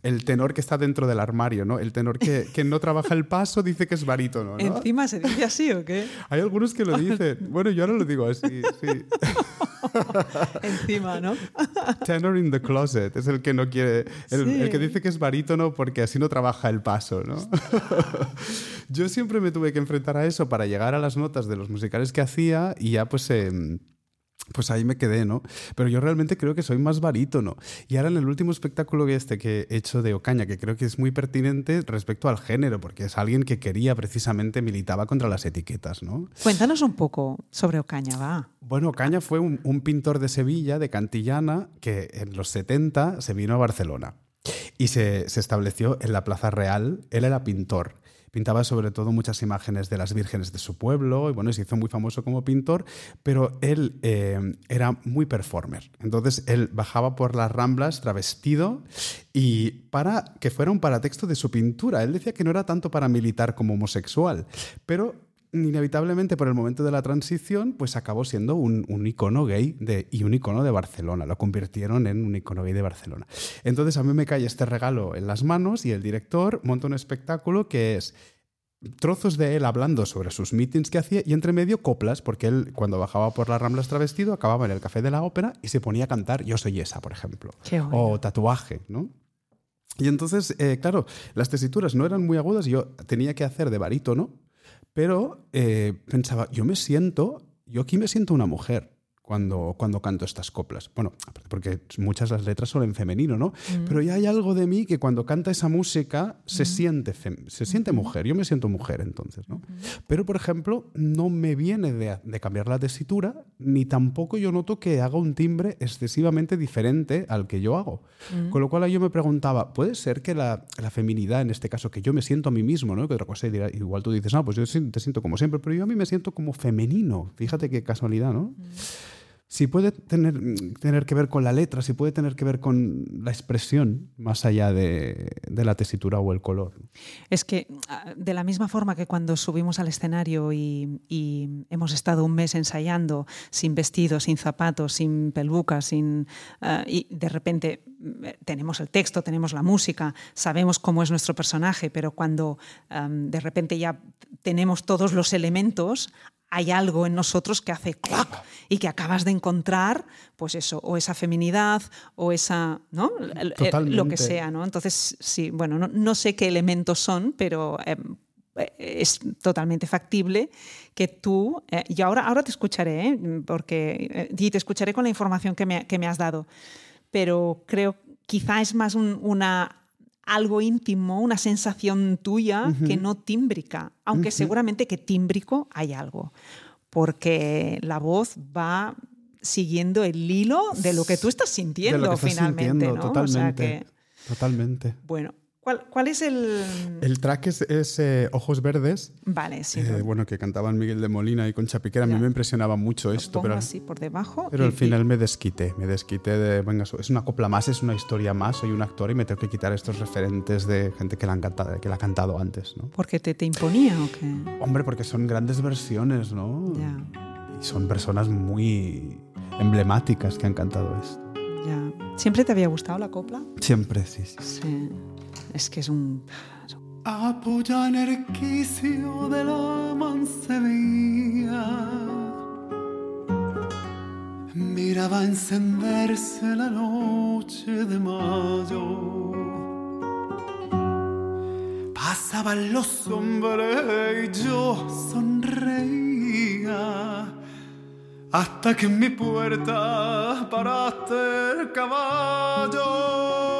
el tenor que está dentro del armario, ¿no? El tenor que, que no trabaja el paso dice que es barítono, ¿no? ¿Encima se dice así o qué? Hay algunos que lo dicen. (laughs) Bueno, yo ahora lo digo así, sí. (laughs) Encima, ¿no? (laughs) Tenor in the closet es el que no quiere, el, Sí. el que dice que es barítono porque así no trabaja el paso, ¿no? (laughs) Yo siempre me tuve que enfrentar a eso para llegar a las notas de los musicales que hacía y ya pues... em, pues ahí me quedé, ¿no? Pero yo realmente creo que soy más barítono. Y ahora en el último espectáculo que este que he hecho de Ocaña, que creo que es muy pertinente respecto al género, porque es alguien que quería precisamente, militaba contra las etiquetas, ¿no? Cuéntanos un poco sobre Ocaña, va. Bueno, Caña fue un, un pintor de Sevilla, de Cantillana, que en los 70 se vino a Barcelona y se, se estableció en la Plaza Real. Él era pintor. Pintaba sobre todo muchas imágenes de las vírgenes de su pueblo y bueno, se hizo muy famoso como pintor, pero él eh, era muy performer. Entonces él bajaba por las ramblas travestido y para que fuera un paratexto de su pintura. Él decía que no era tanto para militar como homosexual, pero inevitablemente por el momento de la transición, pues acabó siendo un, un icono gay de, y un icono de Barcelona. Lo convirtieron en un icono gay de Barcelona. Entonces a mí me cae este regalo en las manos y el director monta un espectáculo que es trozos de él hablando sobre sus meetings que hacía y entre medio coplas, porque él cuando bajaba por las Ramblas travestido acababa en el Café de la Ópera y se ponía a cantar Yo soy esa, por ejemplo. Qué. O tatuaje, ¿no? Y entonces, eh, claro, las tesituras no eran muy agudas, yo tenía que hacer de barítono, pero eh, pensaba, yo me siento, yo aquí me siento una mujer cuando, cuando canto estas coplas. Bueno, porque muchas las letras son en femenino, ¿no? Pero ya hay algo de mí que cuando canta esa música se, siente, fem- se siente mujer. Yo me siento mujer entonces, ¿no? Pero, por ejemplo, no me viene de, de cambiar la tesitura, ni tampoco yo noto que haga un timbre excesivamente diferente al que yo hago. Con lo cual yo me preguntaba, ¿puede ser que la, la feminidad, en este caso, que yo me siento a mí mismo, ¿no? Que otra cosa dirá, igual tú dices, no, pues yo te siento como siempre, pero yo a mí me siento como femenino. Fíjate qué casualidad, ¿no? Si puede tener, tener que ver con la letra, si puede tener que ver con la expresión, más allá de, de la tesitura o el color. Es que ah, de la misma forma que cuando subimos al escenario y, y hemos estado un mes ensayando sin vestido, sin zapatos, sin peluca, sin ah, y de repente tenemos el texto, tenemos la música, sabemos cómo es nuestro personaje, pero cuando am, de repente ya tenemos todos los elementos, hay algo en nosotros que hace ¡clac! y que acabas de encontrar, pues eso, o esa feminidad, o esa, ¿no? El- el- Lo que Totalmente. sea, ¿no? Entonces, sí, bueno, no, no sé qué elementos son, pero eh, es totalmente factible que tú, eh, y ahora, ahora te escucharé, ¿eh? porque, eh, y te escucharé con la información que me, que me has dado, pero creo quizá es más un- una algo íntimo, una sensación tuya que no tímbrica, aunque seguramente que tímbrico hay algo, porque la voz va siguiendo el hilo de lo que tú estás sintiendo de lo que estás finalmente, sintiendo, ¿no? O sea totalmente. que, Totalmente. bueno, ¿cuál, cuál es el...? El track es, es, eh, Ojos Verdes, Vale, sí. eh, bueno, que cantaban Miguel de Molina y Concha Piquera. A mí me impresionaba mucho esto, pongo pero, así por debajo. pero al final me desquité. Me desquité de, venga, es una copla más, es una historia más, soy un actor y me tengo que quitar estos referentes de gente que la, han cantado, que la ha cantado antes, ¿no? ¿Porque te, te imponía o qué? Hombre, porque son grandes versiones, ¿no? Ya, Y son personas muy emblemáticas que han cantado esto. ya. ¿Siempre te había gustado la copla? Siempre, sí, sí. Sí. Es que es un... Apoya en el quicio de la mancebía. Miraba encenderse la noche de mayo. Pasaban los hombres y yo sonreía. Hasta que en mi puerta paraste el caballo.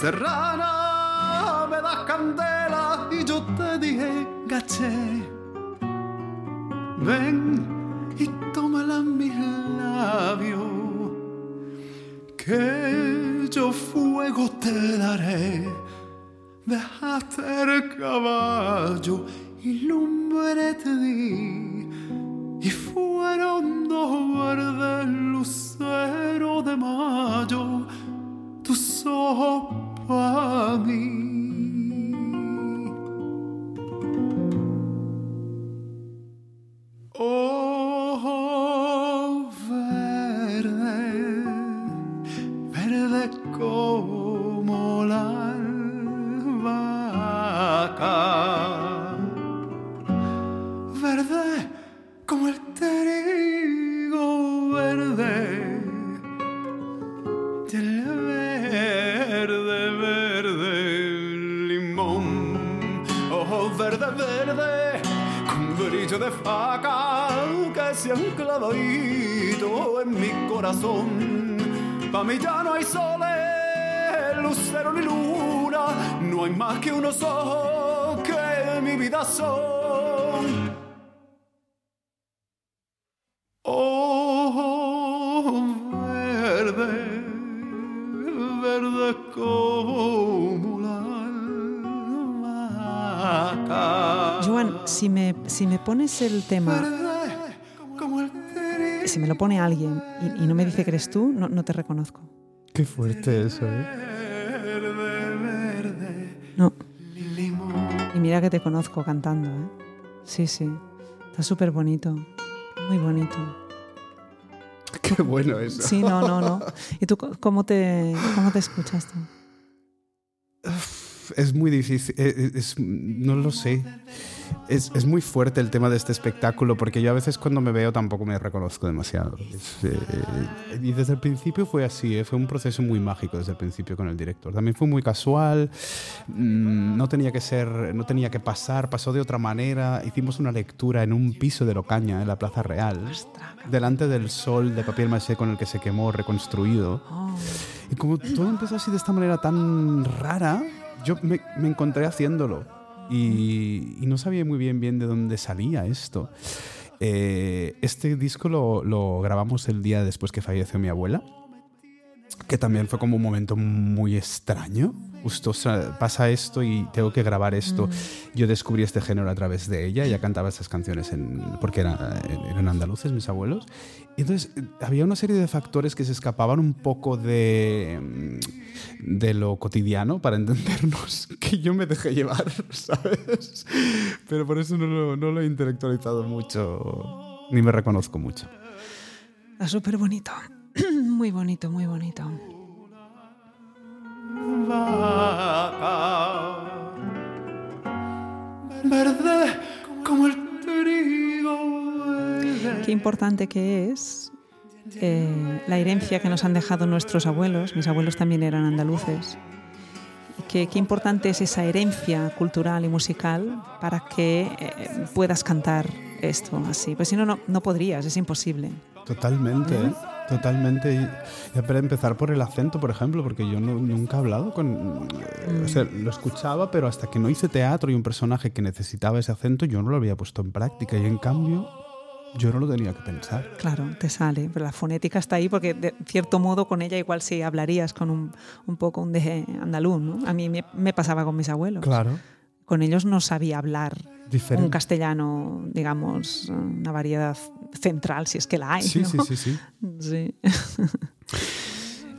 Serrana, me das candela y yo te dije, gaché. Ven y tómala en mis labios, que yo fuego te daré. Dejaste el caballo y lumbre te di, y fueron dos verdes luceros de mayo tus ojos para mí. Oh, verde, verde como la albahaca, de faca que se han clavadito en mi corazón. Pa' mí ya no hay soles, lucero ni luna, no hay más que unos ojos que mi vida son. Pones el tema, si me lo pone alguien y, y no me dice que eres tú, no, no te reconozco. Qué fuerte eso, ¿eh? verde, verde, No. Y mira que te conozco cantando, ¿eh? Sí, sí. Está súper bonito. Muy bonito. Qué bueno eso. Sí, no, no, no. (laughs) ¿Y tú cómo te, cómo te escuchas tú? Es muy difícil, eh, eh, es- no lo sé. Es, es muy fuerte el tema de este espectáculo porque yo a veces cuando me veo tampoco me reconozco demasiado. Es, eh, y desde el principio fue así, eh, fue un proceso muy mágico desde el principio con el director. También fue muy casual, mm, no tenía que ser, no tenía que pasar, pasó de otra manera. Hicimos una lectura en un piso de Locaña, en la Plaza Real, delante del sol de papel maché con el que se quemó, reconstruido. Y como todo empezó así de esta manera tan rara, yo me, me encontré haciéndolo y, no sabía muy bien bien de dónde salía esto. Eh, este disco lo, lo grabamos el día después que falleció mi abuela, que también fue como un momento muy extraño. Justo pasa esto y tengo que grabar esto. Yo descubrí este género a través de ella. Ella cantaba estas canciones en, porque era- eran andaluces, mis abuelos. Y entonces eh, había una serie de factores que se escapaban un poco de, mm, de lo cotidiano para (laughs) entendernos que yo me dejé llevar, (laughs) ¿sabes? Pero por eso no lo, no lo he intelectualizado mucho, ni me reconozco mucho. está súper bonito. (clears throat) Muy bonito, muy bonito. Verde como el trigo. Qué importante que es eh, la herencia que nos han dejado nuestros abuelos. Mis abuelos también eran andaluces. Qué, qué importante es esa herencia cultural y musical para que eh, puedas cantar esto así. Pues si no, no, no podrías, es imposible. Totalmente, ¿eh? Totalmente. Y, y para empezar por el acento, por ejemplo, porque yo no- nunca he hablado con... O sea, lo escuchaba, pero hasta que no hice teatro y un personaje que necesitaba ese acento, yo no lo había puesto en práctica. Y en cambio, yo no lo tenía que pensar. Claro, te sale, pero la fonética está ahí porque de cierto modo con ella igual sí hablarías con un, un poco un deje andaluz, ¿no? A mí me, me pasaba con mis abuelos. Claro. Con ellos no sabía hablar Diferente. un castellano, digamos, una variedad central, si es que la hay. Sí, ¿no? sí, sí, sí. Sí. (laughs)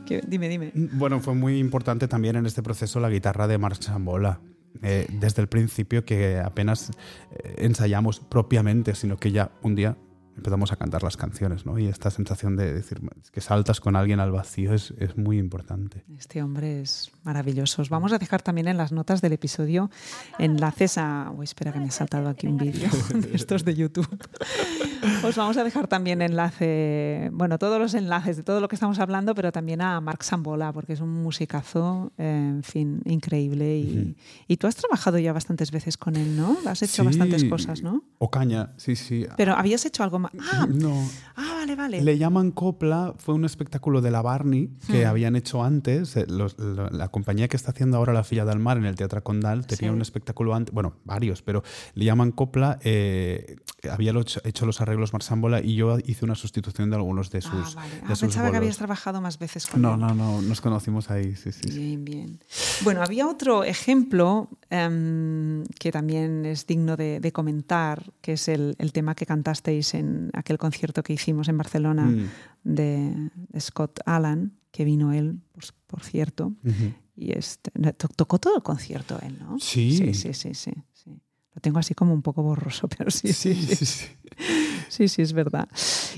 Que- dime, dime. Bueno, fue muy importante también en este proceso la guitarra de Marc Sambola. Eh, desde el principio que apenas eh, ensayamos propiamente, sino que ya un día empezamos a cantar las canciones, ¿no? Y esta sensación de decir que saltas con alguien al vacío es, es muy importante. Este hombre es maravilloso. Os vamos a dejar también en las notas del episodio enlaces a... Uy, espera que me he saltado aquí un vídeo (laughs) de estos de YouTube. Os vamos a dejar también enlace, bueno, todos los enlaces de todo lo que estamos hablando, pero también a Marc Sambola, porque es un musicazo, eh, en fin, increíble. Y, y tú has trabajado ya bastantes veces con él, ¿no? Has hecho Sí. bastantes cosas, ¿no? Ocaña, sí, sí. Pero habías hecho algo más. Ah, no. ah, vale, vale. Le llaman Copla, fue un espectáculo de la Barney que habían hecho antes. eh, los- la compañía que está haciendo ahora La Filla del Mar en el Teatro Condal tenía Sí. un espectáculo antes, bueno, varios, pero le llaman Copla. eh, había hecho los arreglos Marsámbola y yo hice una sustitución de algunos de sus, ah, vale. de Ah, sus pensaba que habías trabajado más veces con No, él. no, no, nos conocimos ahí, sí, sí. sí. Bien, bien. Bueno, había otro ejemplo em, que también es digno de, de comentar, que es el, el tema que cantasteis en aquel concierto que hicimos en Barcelona Mm. de, Scott Allan, que vino él, por, por cierto. Y este, tocó todo el concierto él, ¿no? Sí. Sí, sí, sí, sí, sí. Lo tengo así como un poco borroso, (laughs) pero sí, sí, sí. sí, sí. Sí, sí, es verdad.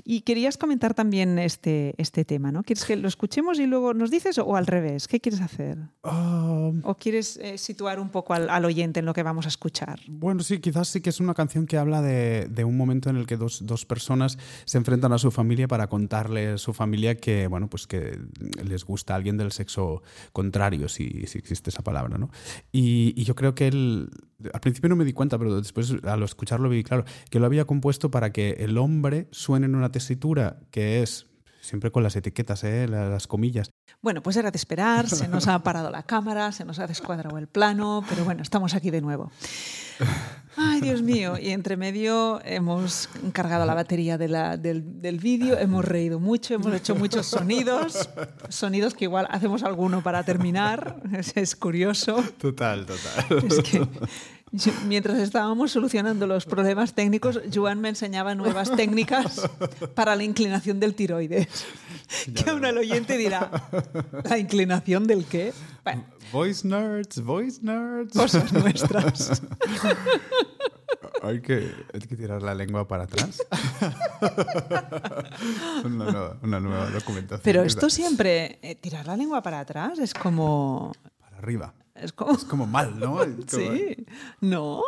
Y querías comentar también este, este tema, ¿no? ¿Quieres que lo escuchemos y luego nos dices o al revés? ¿Qué quieres hacer? Ah, ¿O quieres eh, situar un poco al, al oyente en lo que vamos a escuchar? Bueno, sí, quizás sí que es una canción que habla de, de un momento en el que dos, dos personas se enfrentan a su familia para contarle a su familia que, bueno, pues que les gusta alguien del sexo contrario, si, si existe esa palabra, ¿no? Y, y yo creo que él, al principio no me di cuenta, pero después al escucharlo vi claro, que lo había compuesto para que el hombre suene en una tesitura que es, siempre con las etiquetas, ¿eh? las, las comillas, Bueno, pues era de esperar, se nos ha parado la cámara, se nos ha descuadrado el plano, pero bueno, estamos aquí de nuevo. Ay, Dios mío, y entre medio hemos cargado la batería de la- del, del vídeo, hemos reído mucho, hemos hecho muchos sonidos, sonidos que igual hacemos alguno para terminar, es, (laughs) es curioso. Total, total. Es que yo- mientras estábamos solucionando los problemas técnicos, Joan me enseñaba nuevas técnicas para la inclinación del tiroides. que aún el oyente dirá, ¿la inclinación del qué? Bueno, Voice nerds, voice nerds. cosas nuestras. Hay que, hay que tirar la lengua para atrás. una, nueva, una nueva documentación. Pero esto siempre, eh, tirar la lengua para atrás es como... Para arriba. Es como... Es como mal, ¿no? (laughs) Como- Sí, ¿no?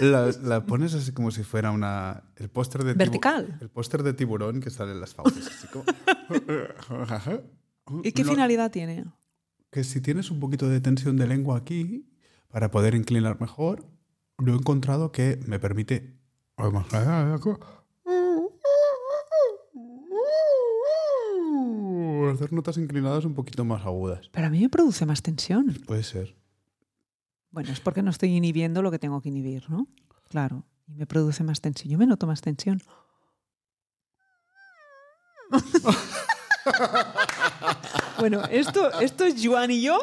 La, la pones así como si fuera una. El póster de. tibu- Vertical. El póster de tiburón que sale en las fauces. Así como. (laughs) ¿Y qué No, finalidad tiene? Que si tienes un poquito de tensión de lengua aquí, para poder inclinar mejor, lo he encontrado que me permite. Hacer notas inclinadas un poquito más agudas. Pero a mí me produce más tensión. Puede ser. Bueno, es porque no estoy inhibiendo lo que tengo que inhibir, ¿no? Claro. Y me produce más tensión. Yo me noto más tensión. (laughs) Bueno, esto, esto es Joan y yo.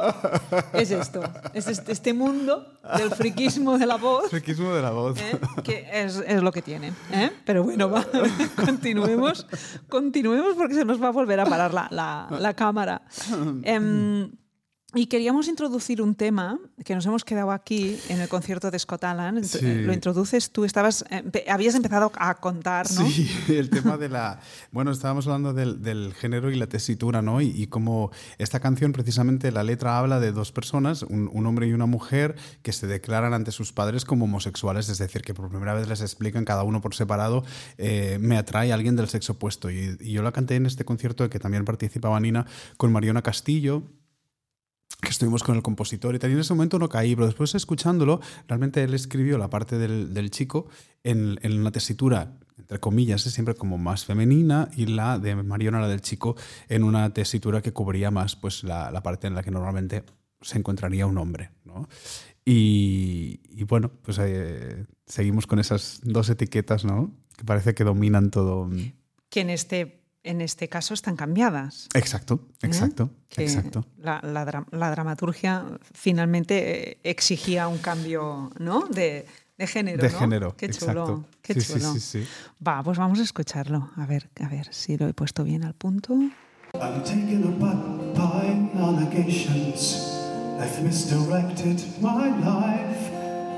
Es esto. Es este, este mundo del friquismo de la voz. Friquismo de la voz. ¿eh? que es, es lo que tiene. ¿eh? Pero bueno, va, (laughs) continuemos, continuemos porque se nos va a volver a parar la, la- la cámara. Em, y queríamos introducir un tema que nos hemos quedado aquí en el concierto de Scott Sí. eh, Lo introduces tú, estabas, eh, habías empezado a contar, ¿no? Sí, (laughs) el tema de la... Bueno, estábamos hablando del, del género y la tesitura, ¿no? Y, y cómo esta canción, precisamente, la letra habla de dos personas, un, un hombre y una mujer, que se declaran ante sus padres como homosexuales, es decir, que por primera vez les explican cada uno por separado, eh, me atrae alguien del sexo opuesto. Y, y yo la canté en este concierto, que también participaba Nina, con Mariona Castillo, que estuvimos con el compositor y tal. Y en ese momento no caí, pero después escuchándolo, realmente él escribió la parte del, del chico en, en una tesitura, entre comillas, es siempre como más femenina, y la de Mariona, la del chico, en una tesitura que cubría más pues, la, la parte en la que normalmente se encontraría un hombre. ¿no? Y, y bueno, pues eh, seguimos con esas dos etiquetas, ¿no? Que parece que dominan todo. Que en este, en este caso están cambiadas. Exacto, exacto, que exacto. La, la dra- la dramaturgia finalmente eh, exigía un cambio ¿no? de, de género. De ¿no? género, Qué chulo. exacto. Qué Sí, sí, chulo. sí, sí. Va, pues vamos a escucharlo. A ver, a ver si lo he puesto bien al punto. I'm taken aback by allegations. I've misdirected my life.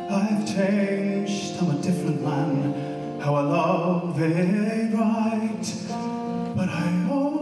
I've changed. I'm a different man. How I love it right. But I only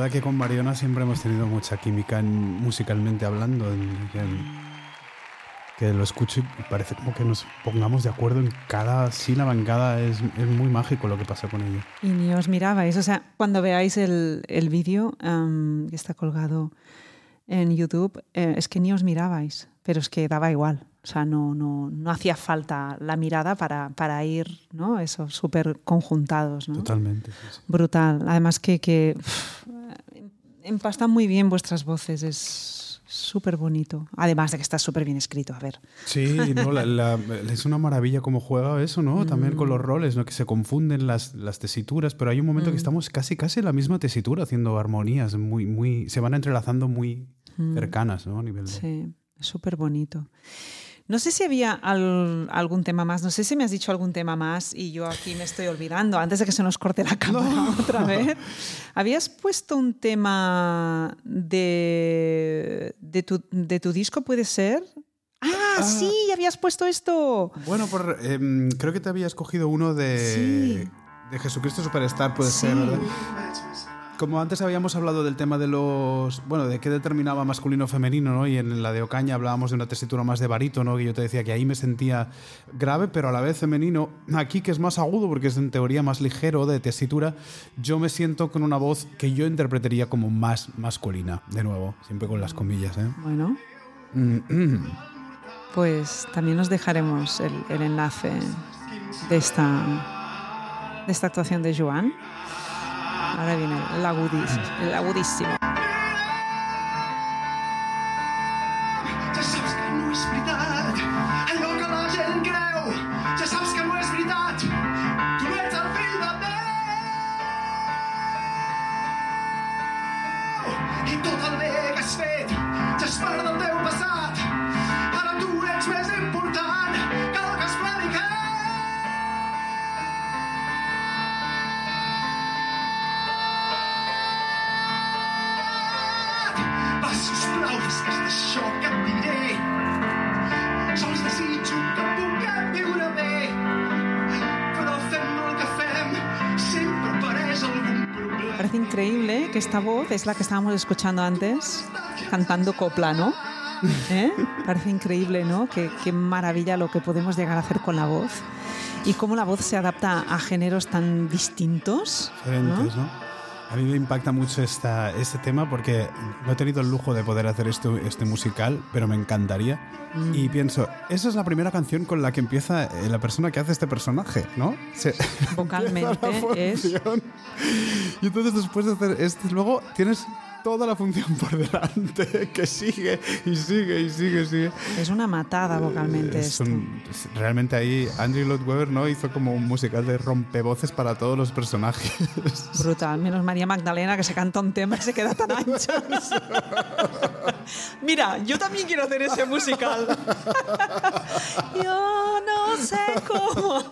verdad que con Mariona siempre hemos tenido mucha química en- musicalmente hablando. en- en- que lo escucho y parece como que nos pongamos de acuerdo en cada sílaba, en cada. Es, es muy mágico lo que pasa con ella. Y ni os mirabais. O sea, cuando veáis el, el vídeo am, que está colgado en YouTube, eh, es que ni os mirabais, pero es que daba igual. O sea, no, no, no hacía falta la mirada para, para ir, ¿no? Eso, súper conjuntados, ¿no? Totalmente. sí, sí. Brutal. Además que, que empastan muy bien vuestras voces, es súper bonito. Además de que está súper bien escrito, a ver. Sí, no, la- la- es una maravilla cómo juega eso, ¿no? También con los roles, ¿no? Que se confunden las, las tesituras, pero hay un momento que estamos casi casi en la misma tesitura haciendo armonías, muy, muy, se van entrelazando muy cercanas, ¿no? A nivel de- Sí, súper bonito. No sé si había al- algún tema más, no sé si me has dicho algún tema más y yo aquí me estoy olvidando, antes de que se nos corte la (laughs) cámara otra vez. ¿Habías puesto un tema de, de, tu, de tu disco, puede ser? Ah, sí, habías puesto esto. Bueno, por, em, creo que te había escogido uno de, Sí. de Jesucristo Superstar, puede Sí. ser, ¿verdad? Como antes habíamos hablado del tema de los. Bueno, de qué determinaba masculino o femenino, ¿no? Y en la de Ocaña hablábamos de una tesitura más de barítono, que yo te decía que ahí me sentía grave, pero a la vez femenino. Aquí, que es más agudo, porque es en teoría más ligero de tesitura, yo me siento con una voz que yo interpretaría como más masculina, de nuevo, siempre con las comillas, ¿eh? Bueno, Mm, mm. pues también os dejaremos el, el enlace de esta, de esta actuación de Joan. Ahora viene el, agudis, el agudísimo. Increíble que esta voz es la que estábamos escuchando antes, cantando copla, ¿no? (laughs) ¿Eh? Parece increíble, ¿no? Qué, qué maravilla lo que podemos llegar a hacer con la voz y cómo la voz se adapta a géneros tan distintos. ¿no? diferentes, ¿no? A mí me impacta mucho esta, este tema porque no he tenido el lujo de poder hacer esto, este musical, pero me encantaría. Mm. Y pienso, esa es la primera canción con la que empieza eh, la persona que hace este personaje, ¿no? Se- (laughs) Vocalmente es-. Y entonces después de hacer este, luego tienes toda la función por delante (laughs) que sigue y sigue y sigue y sigue. Es una matada vocalmente Es esto. un- es- realmente ahí Andrew Lloyd Webber ¿no? hizo como un musical de rompevoces para todos los personajes. Brutal. Menos María Magdalena que se canta un tema y se queda tan ancha. (laughs) Mira, yo también quiero hacer ese musical. (laughs) yo no sé cómo.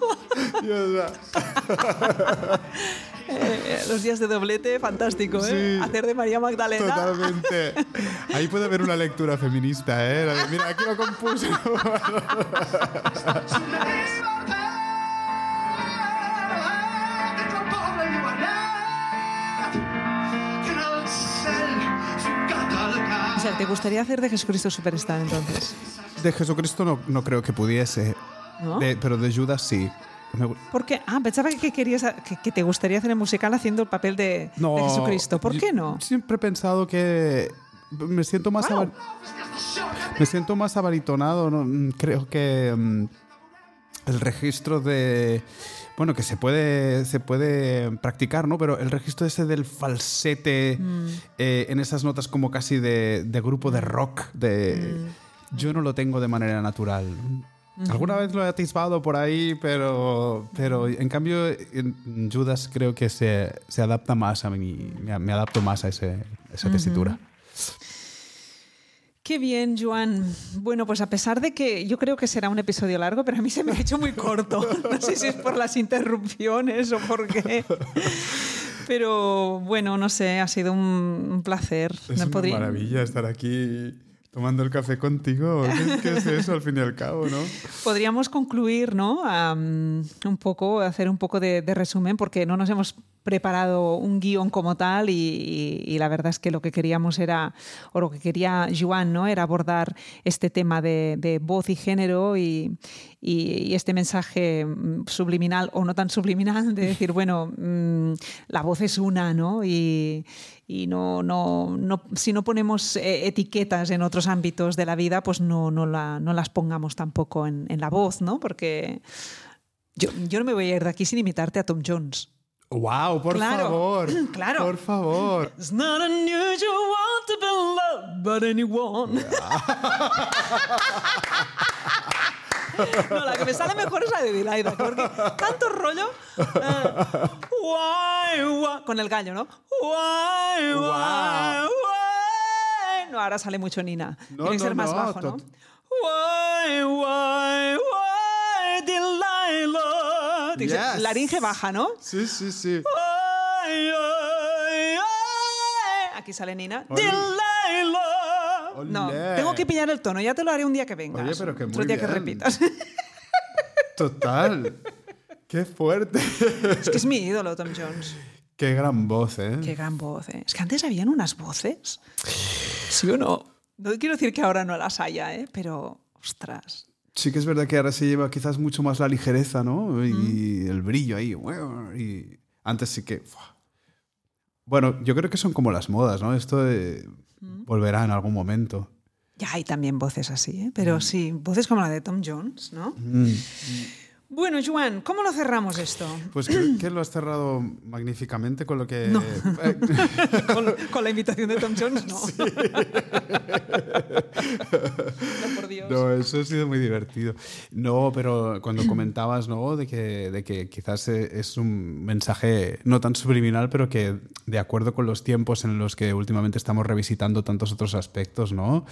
Eh, los días de doblete, fantástico, ¿eh? Sí. Hacer de María Magdalena. Totalmente. Ahí puede haber una lectura feminista, ¿eh? La de, mira, aquí lo compuse. (laughs) sea, ¿te gustaría hacer de Jesucristo Superstar entonces? De Jesucristo no, no creo que pudiese, ¿No? De- pero de Judas sí. Me ¿Por qué? Ah, pensaba que, querías, que, que te gustaría hacer el musical haciendo el papel de, no, de Jesucristo. ¿Por qué no? Siempre he pensado que me siento más Wow. me siento más abaritonado. ¿no? Mm, Creo que mm, el registro de bueno que se puede se puede practicar, ¿no? Pero el registro ese del falsete Mm. eh, en esas notas como casi de, de grupo de rock, de Mm. yo no lo tengo de manera natural. Alguna vez lo he atisbado por ahí, pero, pero en cambio en Judas creo que se, se adapta más a mí, me, me adapto más a, ese, a esa tesitura. Qué bien, Joan. Bueno, pues a pesar de que yo creo que será un episodio largo, pero a mí se me ha hecho muy corto. No sé si es por las interrupciones o por qué. Pero bueno, no sé, ha sido un, placer. Es una podría- maravilla estar aquí Tomando el café contigo. ¿Qué, es eso al fin y al cabo, no? Podríamos concluir, ¿no? Un poco, hacer un poco de, de resumen, porque no nos hemos preparado un guion como tal y, la verdad es que lo que queríamos era, o lo que quería Joan, ¿no? Era abordar este tema de, voz y género y, este mensaje mm, subliminal o no tan subliminal de decir, bueno, mm, la voz es una, ¿no? Y, no, no, si no ponemos eh, etiquetas en otros ámbitos de la vida, pues no, no, la- no las pongamos tampoco en, en la voz, ¿no? Porque yo, yo no me voy a ir de aquí sin imitarte a Tom Jones. ¡Wow! Por Claro, favor. (clears throat) claro. Por favor. It's not unusual to be loved by anyone. (laughs) No, la que me sale mejor es la de Dilaida, porque tanto rollo. eh, why, why, con el gallo, ¿no? Why, why, why. No, ahora sale mucho Nina. No, Tiene que no, ser más bajo, ¿no? Why, why, why, Delilah. Yes. Laringe baja, ¿no? Sí, sí, sí. Ay, ay, ay. Aquí sale Nina. No, tengo que pillar el tono. Ya te lo haré un día que vengas. Oye, pero que Otro día que repitas. (laughs) Total. ¡Qué fuerte! es que es mi ídolo, Tom Jones. ¡Qué gran voz, eh! Qué gran voz. ¿eh? Es que antes habían unas voces. ¿Sí o no? No quiero decir que ahora no las haya, ¿eh? pero ostras. Sí que es verdad que ahora se lleva quizás mucho más la ligereza, ¿no? Y Mm. el brillo ahí. Y antes sí que... Bueno, yo creo que son como las modas, ¿no? Esto de- Mm. volverá en algún momento. Ya hay también voces así, ¿eh? pero sí, voces como la de Tom Jones, ¿no? Mm. Bueno, Joan, ¿cómo lo cerramos esto? Pues creo que lo has cerrado magníficamente con lo que... No. Eh, (laughs) con, con la invitación de Tom Jones, no. (laughs) Dios. No, eso ha sido muy divertido. No, pero cuando (clears throat) comentabas, ¿no? De que, de que quizás eh, es un mensaje no tan subliminal, pero que de acuerdo con los tiempos en los que últimamente estamos revisitando tantos otros aspectos, ¿no?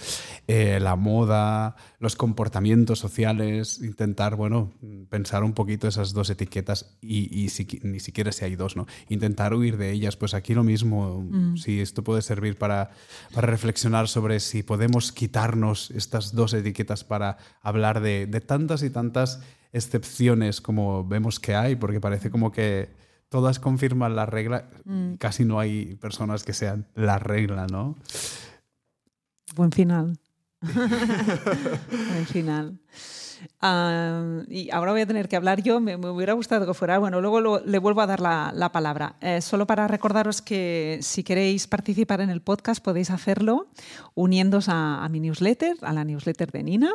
Eh, la moda, los comportamientos sociales, intentar, bueno, pensar un poquito esas dos etiquetas y, y si- ni siquiera si hay dos, ¿no? Intentar huir de ellas. Pues aquí lo mismo, si esto puede servir para, para reflexionar sobre si podemos quitarnos estas dos etiquetas para hablar de, de tantas y tantas excepciones como vemos que hay, porque parece como que todas confirman la regla, y casi no hay personas que sean la regla, ¿no? Buen final. (laughs) Buen final. Y ahora voy a tener que hablar yo. Me, hubiera gustado que fuera. Bueno, luego le vuelvo a dar la, la palabra. Eh, solo para recordaros que si queréis participar en el podcast podéis hacerlo uniéndose a, a mi newsletter, a la newsletter de Nina.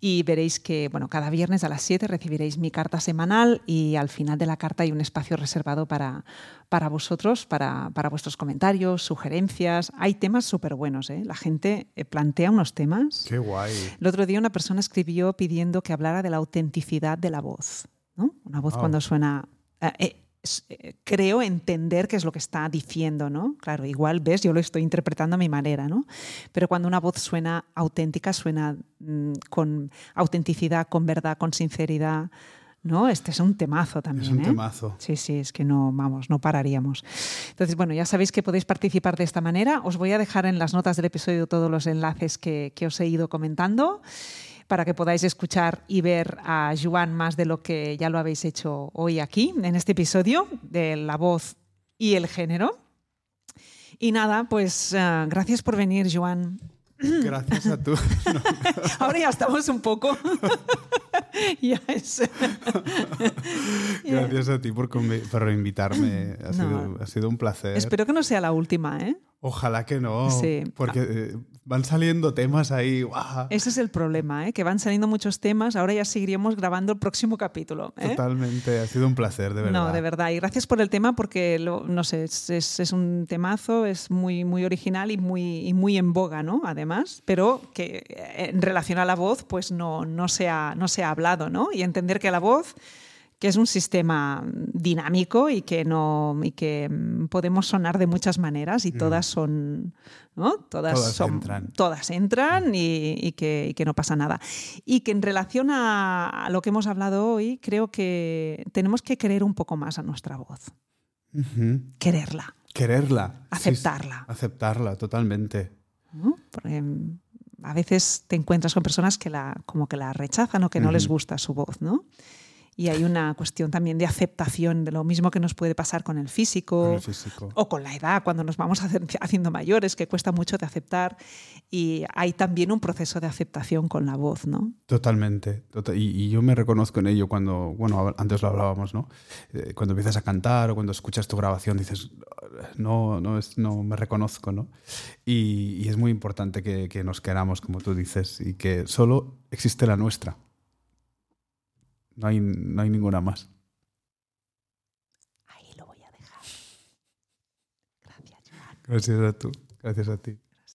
Y veréis que, bueno, cada viernes a las 7 recibiréis mi carta semanal y al final de la carta hay un espacio reservado para, para vosotros, para, para vuestros comentarios, sugerencias. Hay temas súper buenos. ¿eh? La gente eh, plantea unos temas. Qué guay. El otro día una persona escribió pidiendo que hablara de la autenticidad de la voz. ¿no? Una voz Wow. cuando suena... eh, eh, eh, creo entender qué es lo que está diciendo, ¿no? Claro, igual ves, yo lo estoy interpretando a mi manera, ¿no? Pero cuando una voz suena auténtica, suena mm, con autenticidad, con verdad, con sinceridad, ¿no? Este es un temazo también. Es un ¿eh? temazo. Sí, sí, es que no, vamos, no pararíamos. Entonces, bueno, ya sabéis que podéis participar de esta manera. Os voy a dejar en las notas del episodio todos los enlaces que, que os he ido comentando para que podáis escuchar y ver a Joan más de lo que ya lo habéis hecho hoy aquí, en este episodio de la voz y el género. Y nada, pues eh, gracias por venir, Joan. Gracias a tú. (laughs) Ahora ya estamos un poco. (laughs) (laughs) (laughs) Gracias a ti por, por invitarme. Ha, No. sido, ha sido un placer. Espero que no sea la última, ¿eh? Ojalá que no. Sí. Porque eh, van saliendo temas ahí. ¡guau! Ese es el problema, ¿eh? que van saliendo muchos temas. Ahora ya seguiríamos grabando el próximo capítulo. ¿eh? Totalmente. Ha sido un placer, de verdad. No, de verdad. Y gracias por el tema porque, lo- no sé, es, es- es un temazo, es muy, muy original y muy, y muy en boga, ¿no? Además, pero que eh, en relación a la voz, pues no, no, se ha, no se ha hablado, ¿no? Y entender que la voz que es un sistema dinámico y que no y que mm, podemos sonar de muchas maneras y todas son ¿no? todas, Todas son entran. todas entran y, y que, y que no pasa nada y que en relación a, a lo que hemos hablado hoy creo que tenemos que querer un poco más a nuestra voz Ujú. quererla Quererla. Sí, sí. Aceptarla. aceptarla, totalmente. ¿no? Porque, mm, a veces te encuentras con personas que la, como que la rechazan o que no les Ujú. gusta su voz, ¿no? Y hay una cuestión también de aceptación de lo mismo que nos puede pasar con el físico, Con el físico. o con la edad, cuando nos vamos haciendo mayores, que cuesta mucho de aceptar. Y hay también un proceso de aceptación con la voz, ¿no? Totalmente. tota- y, yo me reconozco en ello cuando, bueno, antes lo hablábamos, ¿no? Eh, cuando empiezas a cantar o cuando escuchas tu grabación dices, no, no, es, no me reconozco, ¿no? Y, y es muy importante que, que nos queramos, como tú dices, y que solo existe la nuestra. No hay, no hay ninguna más. Ahí lo voy a dejar. Gracias, Joan. Gracias a tú. Gracias a ti.